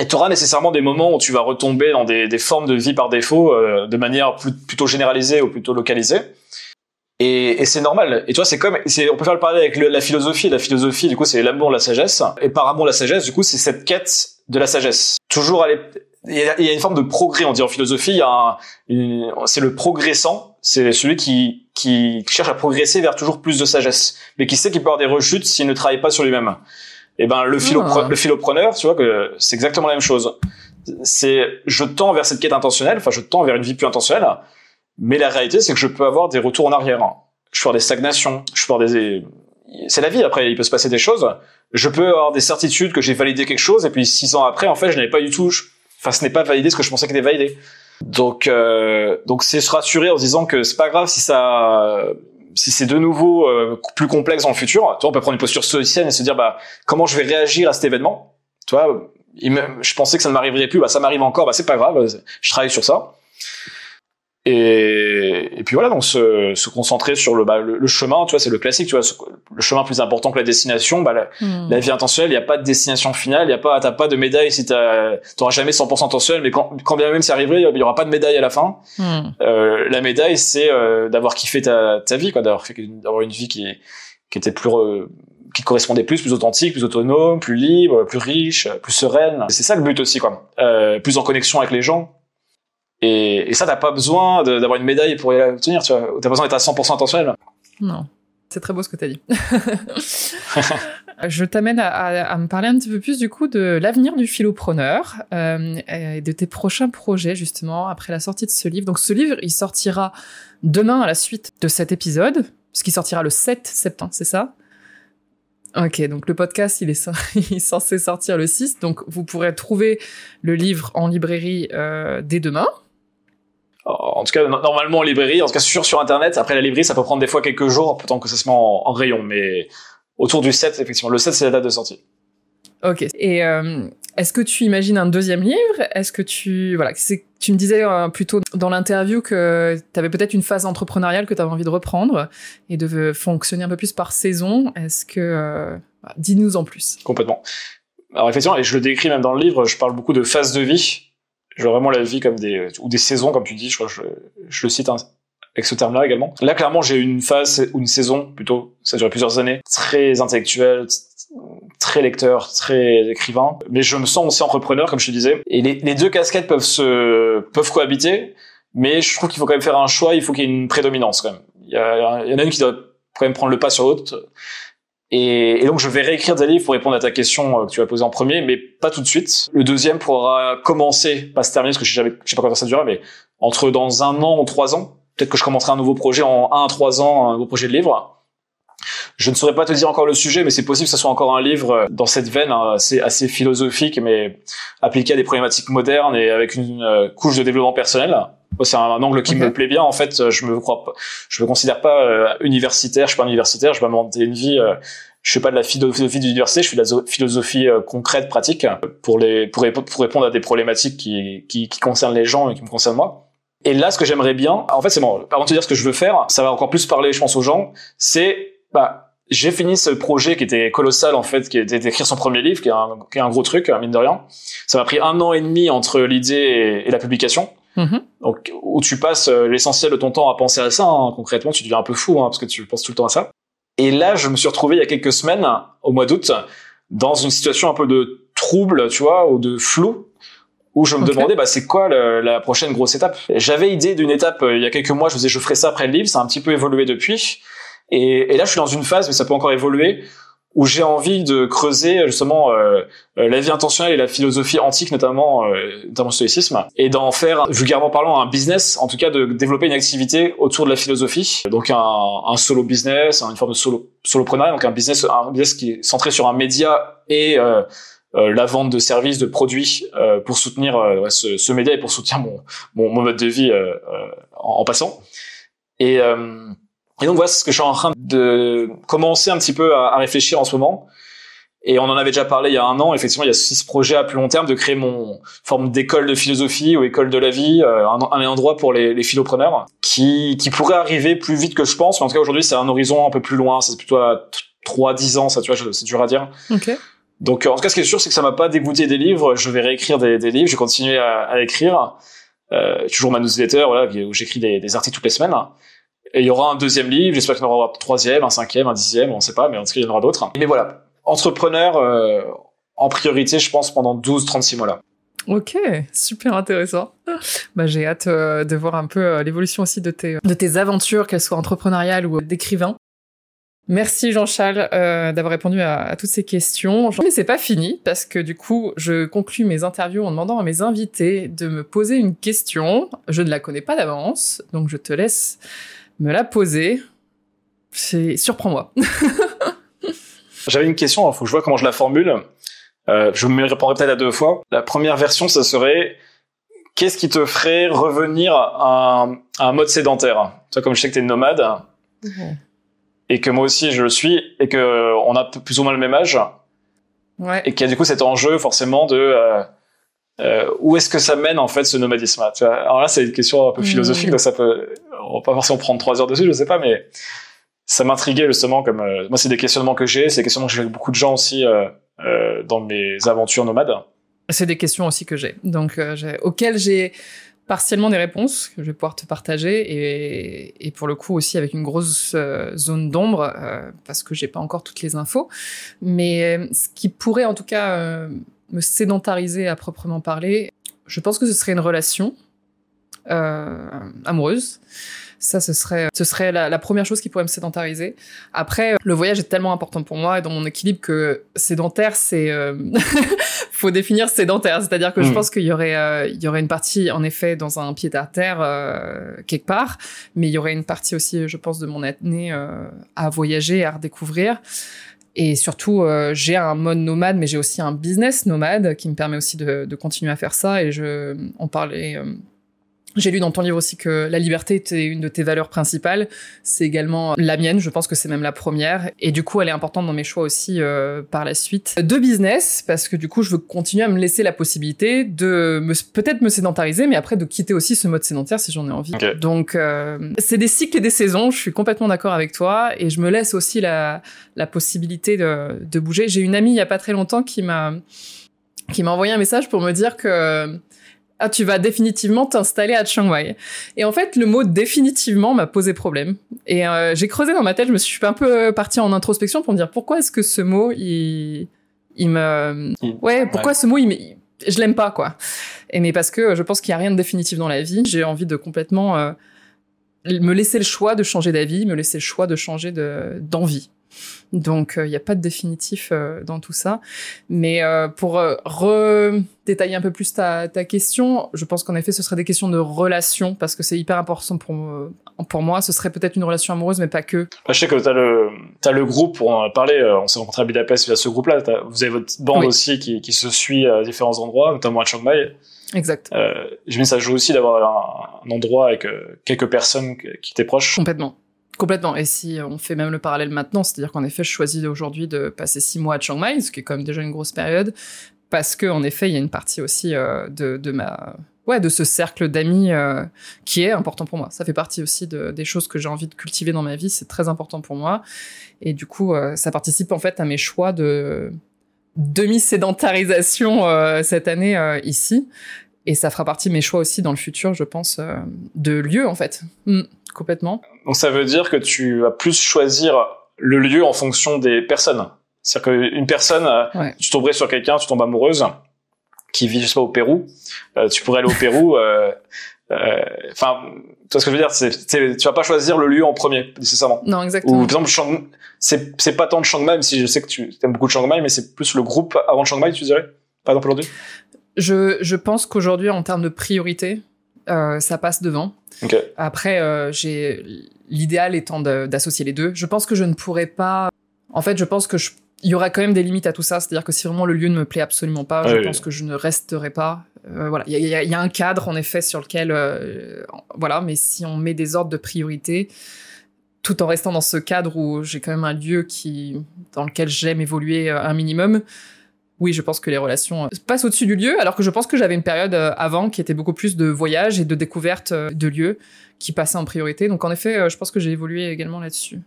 et tu auras nécessairement des moments où tu vas retomber dans des, des formes de vie par défaut euh, de manière plutôt généralisée ou plutôt localisée. Et, et c'est normal. Et tu vois, c'est comme, on peut faire le parallèle avec le, la philosophie. La philosophie, du coup, c'est l'amour, la sagesse. Et par amour, la sagesse, du coup, c'est cette quête de la sagesse. Toujours aller, il y, a, une forme de progrès, on dit en philosophie. C'est le progressant, c'est celui qui qui cherche à progresser vers toujours plus de sagesse, mais qui sait qu'il peut avoir des rechutes s'il ne travaille pas sur lui-même. Et eh ben le, ah. le philopreneur, tu vois que c'est exactement la même chose. C'est je tends vers cette quête intentionnelle, enfin je tends vers une vie plus intentionnelle, mais la réalité c'est que je peux avoir des retours en arrière. Je peux avoir des stagnations, je peux avoir des c'est la vie. Après il peut se passer des choses. Je peux avoir des certitudes que j'ai validé quelque chose et puis six ans après en fait je n'avais pas du tout enfin ce n'est pas validé ce que je pensais qu'il était validé. Donc euh, donc c'est se rassurer en se disant que c'est pas grave si ça si c'est de nouveau euh, plus complexe dans le futur. Toi on peut prendre une posture stoïcienne et se dire bah comment je vais réagir à cet événement? Tu vois je pensais que ça ne m'arriverait plus. Bah ça m'arrive encore. Bah c'est pas grave. Je travaille sur ça et, et puis voilà, donc se, se concentrer sur le, bah, le, chemin, tu vois, c'est le classique, tu vois, le chemin plus important que la destination. Bah, la, hmm. la vie intentionnelle, il n'y a pas de destination finale, il y a pas, t'as pas de médaille si t'auras jamais 100% intentionnel, mais quand, quand bien même c'est arrivé, il y aura pas de médaille à la fin. Hmm. Euh, la médaille, c'est euh, d'avoir kiffé ta, ta vie, quoi, d'avoir fait, d'avoir une vie qui, qui était plus qui correspondait plus, plus authentique, plus autonome, plus libre, plus riche, plus sereine. C'est ça le but aussi, quoi. Euh, plus en connexion avec les gens et, et ça, t'as pas besoin d'avoir une médaille pour y obtenir, tu vois. T'as besoin d'être à 100% intentionnel. Non. C'est très beau ce que t'as dit. Je t'amène à, me parler un petit peu plus du coup de l'avenir du philopreneur euh, et de tes prochains projets justement après la sortie de ce livre. Donc ce livre, il sortira demain à la suite de cet épisode, qui sortira le 7 septembre, c'est ça? Ok, donc le podcast, il est, il est, censé sortir le 6, donc vous pourrez trouver le livre en librairie euh, dès demain en tout cas normalement en librairie, en tout cas sur sur internet. Après la librairie, ça peut prendre des fois quelques jours, tant que ça se met en, rayon, mais autour du 7 effectivement. Le 7 c'est la date de sortie. Ok. Et euh, est-ce que tu imagines un deuxième livre? Est-ce que tu voilà, tu me disais euh, plutôt dans l'interview que tu avais peut-être une phase entrepreneuriale que tu avais envie de reprendre et de fonctionner un peu plus par saison. Est-ce que euh, bah, dis-nous en plus Complètement. Alors effectivement, et je le décris même dans le livre, je parle beaucoup de phases de vie je vois vraiment la vie comme des ou des saisons comme tu dis je crois je, je le cite avec ce terme-là également. Là clairement j'ai une phase ou une saison plutôt ça dure plusieurs années très intellectuelle très lecteur très écrivain mais je me sens aussi entrepreneur comme je te disais et les, deux casquettes peuvent se peuvent cohabiter mais je trouve qu'il faut quand même faire un choix il faut qu'il y ait une prédominance quand même. Il y, a, il y en a une qui doit quand même prendre le pas sur l'autre et, et, donc je vais réécrire des livres pour répondre à ta question euh, que tu as posée en premier, mais pas tout de suite. Le deuxième pourra commencer, pas se terminer, parce que je sais, je sais pas quand ça durera, mais entre dans un an ou trois ans, peut-être que je commencerai un nouveau projet en un à trois ans, un nouveau projet de livre. Je ne saurais pas te dire encore le sujet, mais c'est possible que ce soit encore un livre dans cette veine hein, assez, assez philosophique, mais appliqué à des problématiques modernes et avec une euh, couche de développement personnel c'est un, angle qui me plaît bien. En fait, je me crois pas, je me considère pas euh, universitaire. Je suis pas universitaire. Je vais monter une vie. Euh, je fais pas de la philosophie d'université. Je fais de la philosophie euh, concrète, pratique, pour les pour, pour, répondre à des problématiques qui, qui, qui concernent les gens et qui me concernent moi. Et là, ce que j'aimerais bien, en fait, c'est bon. Avant de te dire ce que je veux faire, ça va encore plus parler, je pense, aux gens. C'est bah j'ai fini ce projet qui était colossal en fait, qui était d'écrire son premier livre, qui est un, qui est un gros truc, mine de rien. Ça m'a pris un an et demi entre l'idée et, la publication. Mm-hmm. Donc, où tu passes euh, l'essentiel de ton temps à penser à ça, hein. concrètement, tu deviens un peu fou, hein, parce que tu penses tout le temps à ça. Et là, je me suis retrouvé il y a quelques semaines, au mois d'août, dans une situation un peu de trouble, tu vois, ou de flou, où je me demandais, bah, c'est quoi la prochaine grosse étape? J'avais idée d'une étape euh, il y a quelques mois, je me disais, je ferai ça après le livre, ça a un petit peu évolué depuis. Et, et là, je suis dans une phase, mais ça peut encore évoluer, où j'ai envie de creuser justement euh, euh, la vie intentionnelle et la philosophie antique notamment euh, dans le stoïcisme et d'en faire vulgairement parlant un business en tout cas de développer une activité autour de la philosophie donc un, un solo business une forme de solo donc un business un business qui est centré sur un média et euh, euh la vente de services, de produits pour soutenir ce, ce, média et pour soutenir mon, mon, mon mode de vie en, en, passant. Et et donc voilà, c'est ce que je suis en train de commencer un petit peu à, réfléchir en ce moment. Et on en avait déjà parlé il y a un an. Effectivement, il y a six projets à plus long terme de créer mon forme d'école de philosophie ou école de la vie, euh, un, un, endroit pour les, les philopreneurs qui, qui pourrait arriver plus vite que je pense. Mais en tout cas, aujourd'hui, c'est un horizon un peu plus loin. C'est plutôt à 3-10 ans, ça, tu vois, c'est dur à dire. Okay. Donc, en tout cas, ce qui est sûr, c'est que ça m'a pas dégoûté des livres. Je vais réécrire des, des livres. Je vais continuer à, à écrire. Euh, toujours ma newsletter, voilà, où j'écris des, des articles toutes les semaines. Et il y aura un deuxième livre, j'espère qu'il y en aura un troisième, un cinquième, un dixième, on sait pas, mais en tout cas, il y en aura d'autres. Mais voilà, entrepreneur euh, en priorité, je pense, pendant 12-36 mois là. Ok, super intéressant. Bah, j'ai hâte euh, de voir un peu euh, l'évolution aussi de tes, de tes aventures, qu'elles soient entrepreneuriales ou d'écrivain. Merci Jean-Charles d'avoir répondu à, toutes ces questions. Mais c'est pas fini parce que du coup, je conclus mes interviews en demandant à mes invités de me poser une question. Je ne la connais pas d'avance, donc je te laisse me la poser. C'est surprends-moi. J'avais une question, il faut que je vois comment je la formule. Euh, je me répondrai peut-être à deux fois. La première version, ça serait qu'est-ce qui te ferait revenir à un, mode sédentaire? Toi, comme je sais que tu es nomade et que moi aussi je le suis et que on a plus ou moins le même âge ouais. et qu'il y a du coup cet enjeu forcément de euh, euh, où est-ce que ça mène en fait ce nomadisme Alors là, c'est une question un peu philosophique, mmh. donc ça peut, on va pas forcément prendre trois heures dessus, je sais pas, mais ça m'intriguait justement comme moi, c'est des questionnements que j'ai, c'est des questionnements que j'ai avec beaucoup de gens aussi euh, dans mes aventures nomades C'est des questions aussi que j'ai, donc euh, auxquelles j'ai partiellement des réponses que je vais pouvoir te partager et, et pour le coup aussi avec une grosse euh, zone d'ombre parce que j'ai pas encore toutes les infos. Mais ce qui pourrait en tout cas me sédentariser à proprement parler, je pense que ce serait une relation amoureuse ça, ce serait, ce serait la, première chose qui pourrait me sédentariser. Après, le voyage est tellement important pour moi et dans mon équilibre que sédentaire, c'est, euh... faut définir sédentaire. C'est-à-dire que je mm. pense qu'il y aurait, euh, il y aurait une partie, en effet, dans un pied à terre euh, quelque part, mais il y aurait une partie aussi, je pense, de mon année euh, à voyager, à redécouvrir. Et surtout, j'ai un mode nomade, mais j'ai aussi un business nomade qui me permet aussi de, de continuer à faire ça. Et je, on parlait j'ai lu dans ton livre aussi que la liberté était une de tes valeurs principales. C'est également la mienne. Je pense que c'est même la première. Et du coup, elle est importante dans mes choix aussi euh, par la suite. De business, parce que du coup, je veux continuer à me laisser la possibilité de peut-être me sédentariser, mais après de quitter aussi ce mode sédentaire si j'en ai envie. Donc, euh, c'est des cycles et des saisons. Je suis complètement d'accord avec toi. Et je me laisse aussi la, la possibilité de, de bouger. J'ai une amie il y a pas très longtemps qui m'a qui m'a envoyé un message pour me dire que ah, tu vas définitivement t'installer à Chiang Mai. Et en fait, le mot définitivement m'a posé problème. Et euh, j'ai creusé dans ma tête, je me suis un peu partie en introspection pour me dire pourquoi est-ce que ce mot, il, il me, ouais, pourquoi ce mot, il, je l'aime pas, quoi. Et mais parce que je pense qu'il y a rien de définitif dans la vie. J'ai envie de complètement euh, me laisser le choix de changer d'avis, me laisser le choix de changer de d'envie. Donc, il euh, n'y a pas de définitif euh, dans tout ça. Mais euh, pour redétailler un peu plus ta, ta question, je pense qu'en effet, ce serait des questions de relation, parce que c'est hyper important pour, pour moi. Ce serait peut-être une relation amoureuse, mais pas que. Je sais que tu as le, as le groupe pour en parler. On s'est rencontré à Budapest via ce groupe-là. Vous avez votre bande aussi qui, qui se suit à différents endroits, notamment à Chiang Mai. Exact. Euh, je me ça joue aussi d'avoir un, endroit avec quelques personnes qui t'es proches. Complètement. Complètement. Et si on fait même le parallèle maintenant, c'est-à-dire qu'en effet, je choisis aujourd'hui de passer six mois à Chiang Mai, ce qui est quand même déjà une grosse période, parce que en effet, il y a une partie aussi euh, de, de, ma ouais de ce cercle d'amis euh, qui est important pour moi. Ça fait partie aussi de, des choses que j'ai envie de cultiver dans ma vie. C'est très important pour moi. Et du coup, euh, ça participe en fait à mes choix de demi-sédentarisation cette année ici. Et ça fera partie de mes choix aussi dans le futur, je pense, de lieu en fait. Mm complètement. Donc ça veut dire que tu vas plus choisir le lieu en fonction des personnes. C'est-à-dire qu'une personne, euh, tu tomberais sur quelqu'un, tu tombes amoureuse, qui vit, je sais pas, au Pérou, euh, tu pourrais aller au Pérou, euh, enfin, tu vois ce que je veux dire, c'est, tu vas pas choisir le lieu en premier, nécessairement. Non, exactement. Ou par exemple, c'est, c'est pas tant de Chiang Mai, même si je sais que tu aimes beaucoup de Chiang Mai, mais c'est plus le groupe avant de Chiang Mai, tu dirais, par exemple aujourd'hui? Je, je pense qu'aujourd'hui, en termes de priorité, euh, ça passe devant. Après, euh, j'ai l'idéal étant d'associer les deux. Je pense que je ne pourrais pas. En fait, je pense que il y aura quand même des limites à tout ça. C'est-à-dire que si vraiment le lieu ne me plaît absolument pas, je pense que je ne resterai pas. Euh, voilà, il y a, y a, un cadre en effet sur lequel, voilà. Mais si on met des ordres de priorité, tout en restant dans ce cadre où j'ai quand même un lieu qui dans lequel j'aime évoluer un minimum, oui, je pense que les relations euh, passent au-dessus du lieu, alors que je pense que j'avais une période euh, avant qui était beaucoup plus de voyage et de découverte euh, de lieux qui passaient en priorité. Donc en effet, je pense que j'ai évolué également là-dessus.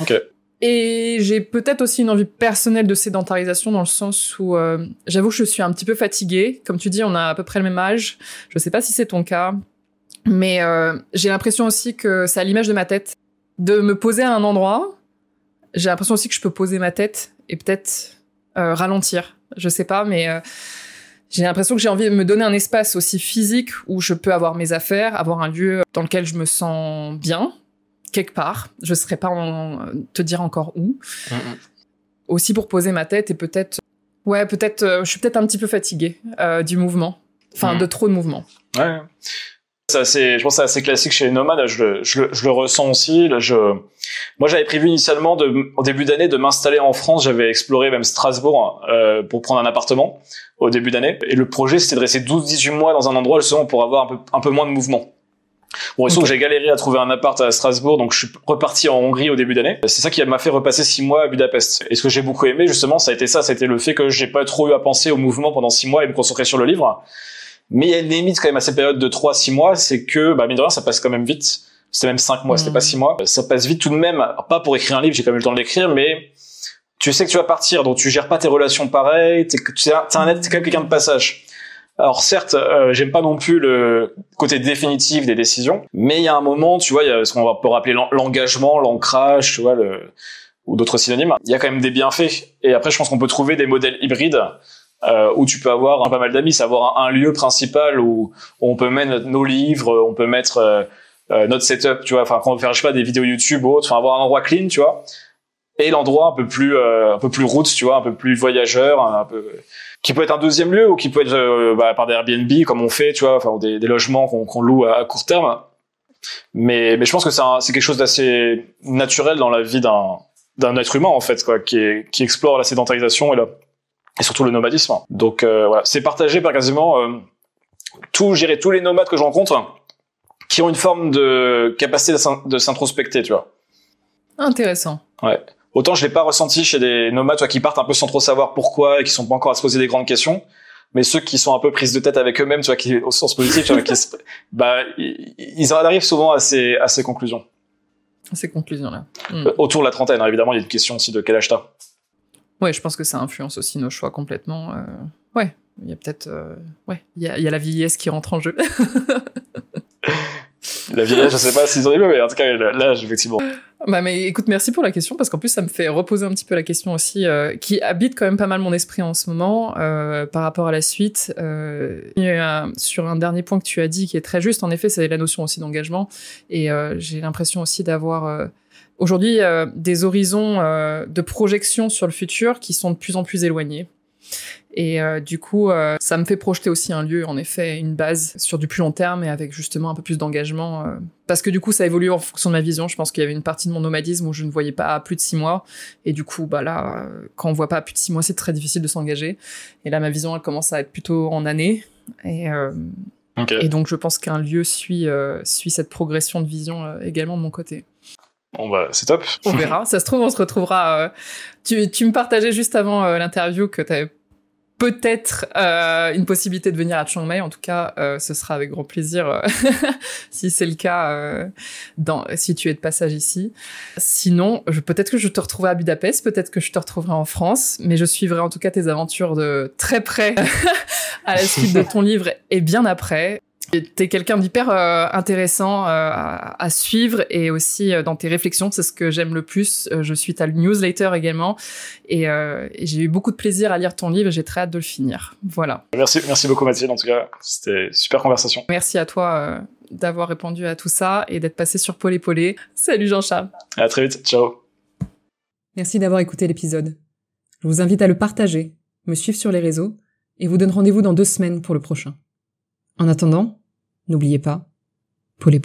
Ok. Et j'ai peut-être aussi une envie personnelle de sédentarisation dans le sens où j'avoue que je suis un petit peu fatiguée. Comme tu dis, on a à peu près le même âge. Je sais pas si c'est ton cas, mais j'ai l'impression aussi que c'est à l'image de ma tête. De me poser à un endroit, j'ai l'impression aussi que je peux poser ma tête et peut-être ralentir je sais pas, mais euh, j'ai l'impression que j'ai envie de me donner un espace aussi physique où je peux avoir mes affaires, avoir un lieu dans lequel je me sens bien, quelque part. Je ne saurais pas en te dire encore où. Aussi pour poser ma tête et peut-être, ouais, peut-être, euh, je suis peut-être un petit peu fatiguée euh, du mouvement, enfin mm. de trop de mouvement. Ouais. C'est assez, je pense que c'est assez classique chez les nomades. Je, je, je le ressens aussi. Là, je, moi, j'avais prévu initialement de, au début d'année de m'installer en France. J'avais exploré même Strasbourg euh, pour prendre un appartement au début d'année. Et le projet, c'était de rester 12-18 mois dans un endroit justement pour avoir un peu, un peu moins de mouvement. Bon, il que j'ai galéré à trouver un appart à Strasbourg, donc je suis reparti en Hongrie au début d'année. C'est ça qui m'a fait repasser six mois à Budapest. Et ce que j'ai beaucoup aimé, justement, ça a été ça, ça a été le fait que j'ai pas trop eu à penser au mouvement pendant six mois et me concentrer sur le livre. Mais il y a une limite quand même à ces périodes de 3-6 mois, c'est que, bah, mine de rien, ça passe quand même vite. C'était même 5 mois, c'était pas 6 mmh. mois. Ça passe vite tout de même, pas pour écrire un livre, j'ai quand même eu le temps de l'écrire, mais tu sais que tu vas partir, donc tu gères pas tes relations pareil, t'es, t'es, un, t'es quand même quelqu'un de passage. Alors certes, euh, j'aime pas non plus le côté définitif des décisions, mais il y a un moment, tu vois, il y a ce qu'on peut rappeler l'engagement, l'ancrage, tu vois, le, ou d'autres synonymes. Il y a quand même des bienfaits. Et après, je pense qu'on peut trouver des modèles hybrides euh, où tu peux avoir un, pas mal d'amis, c'est avoir un, lieu principal où, on peut mettre nos livres, on peut mettre euh, euh, notre setup, tu vois, enfin quand on faire je sais pas des vidéos YouTube ou autre, enfin avoir un endroit clean, tu vois, et l'endroit un peu plus euh, un peu plus route, tu vois, un peu plus voyageur, un peu qui peut être un deuxième lieu ou qui peut être bah, par des Airbnb comme on fait, tu vois, enfin des, des logements qu'on loue à, court terme. Mais mais je pense que c'est quelque chose d'assez naturel dans la vie d'un d'un être humain en fait quoi, qui qui explore la sédentarisation et la et surtout le nomadisme. Donc euh, voilà, c'est partagé par quasiment euh, tout, gérer tous les nomades que je rencontre qui ont une forme de capacité de s'introspecter, tu vois. Intéressant. Ouais. Autant je l'ai pas ressenti chez des nomades toi, qui partent un peu sans trop savoir pourquoi et qui sont pas encore à se poser des grandes questions. Mais ceux qui sont un peu prises de tête avec eux-mêmes, tu vois, qui au sens positif, tu vois, qui, bah, ils arrivent souvent à ces, à ces conclusions. Ces conclusions-là. Hmm. Autour de la trentaine, hein, évidemment, il y a une question aussi de quel âge t'as. Ouais, je pense que ça influence aussi nos choix complètement. Euh... Ouais, il y a peut-être, euh... ouais, il y a, y a, la vieillesse qui rentre en jeu. la vieillesse, je sais pas s'ils ont dit, mais en tout cas l'âge effectivement. Bah mais écoute, merci pour la question parce qu'en plus ça me fait reposer un petit peu la question aussi euh, qui habite quand même pas mal mon esprit en ce moment euh, par rapport à la suite. Euh, sur un dernier point que tu as dit qui est très juste, en effet, c'est la notion aussi d'engagement et j'ai l'impression aussi d'avoir aujourd'hui euh, des horizons euh, de projection sur le futur qui sont de plus en plus éloignés. Et euh, du coup, ça me fait projeter aussi un lieu, en effet, une base sur du plus long terme et avec justement un peu plus d'engagement. Parce que du coup, ça évolue en fonction de ma vision. Je pense qu'il y avait une partie de mon nomadisme où je ne voyais pas plus de six mois. Et du coup, bah là, quand on voit pas plus de six mois, c'est très difficile de s'engager. Et là, ma vision, elle commence à être plutôt en année. Et, okay. et donc, je pense qu'un lieu suit, suit cette progression de vision également de mon côté. Bon bah c'est top. On verra. Ça se trouve, on se retrouvera. Euh... Tu, tu me partageais juste avant euh, l'interview que tu avais peut-être euh, une possibilité de venir à Chiang Mai. En tout cas, ce sera avec grand plaisir si c'est le cas, dans, si tu es de passage ici. Sinon, peut-être que je te retrouverai à Budapest, peut-être que je te retrouverai en France, mais je suivrai en tout cas tes aventures de très près à la suite de ton livre et bien après. T'es quelqu'un d'hyper euh, intéressant euh, à, suivre et aussi euh, dans tes réflexions, c'est ce que j'aime le plus. Euh, je suis ta newsletter également et, euh, et j'ai eu beaucoup de plaisir à lire ton livre et j'ai très hâte de le finir. Voilà. Merci, merci beaucoup Mathilde. En tout cas, c'était super conversation. Merci à toi d'avoir répondu à tout ça et d'être passé sur Paul et Paulé. Salut Jean-Charles. À très vite. Ciao. Merci d'avoir écouté l'épisode. Je vous invite à le partager, me suivre sur les réseaux et vous donne rendez-vous dans deux semaines pour le prochain. En attendant, n'oubliez pas, Paul et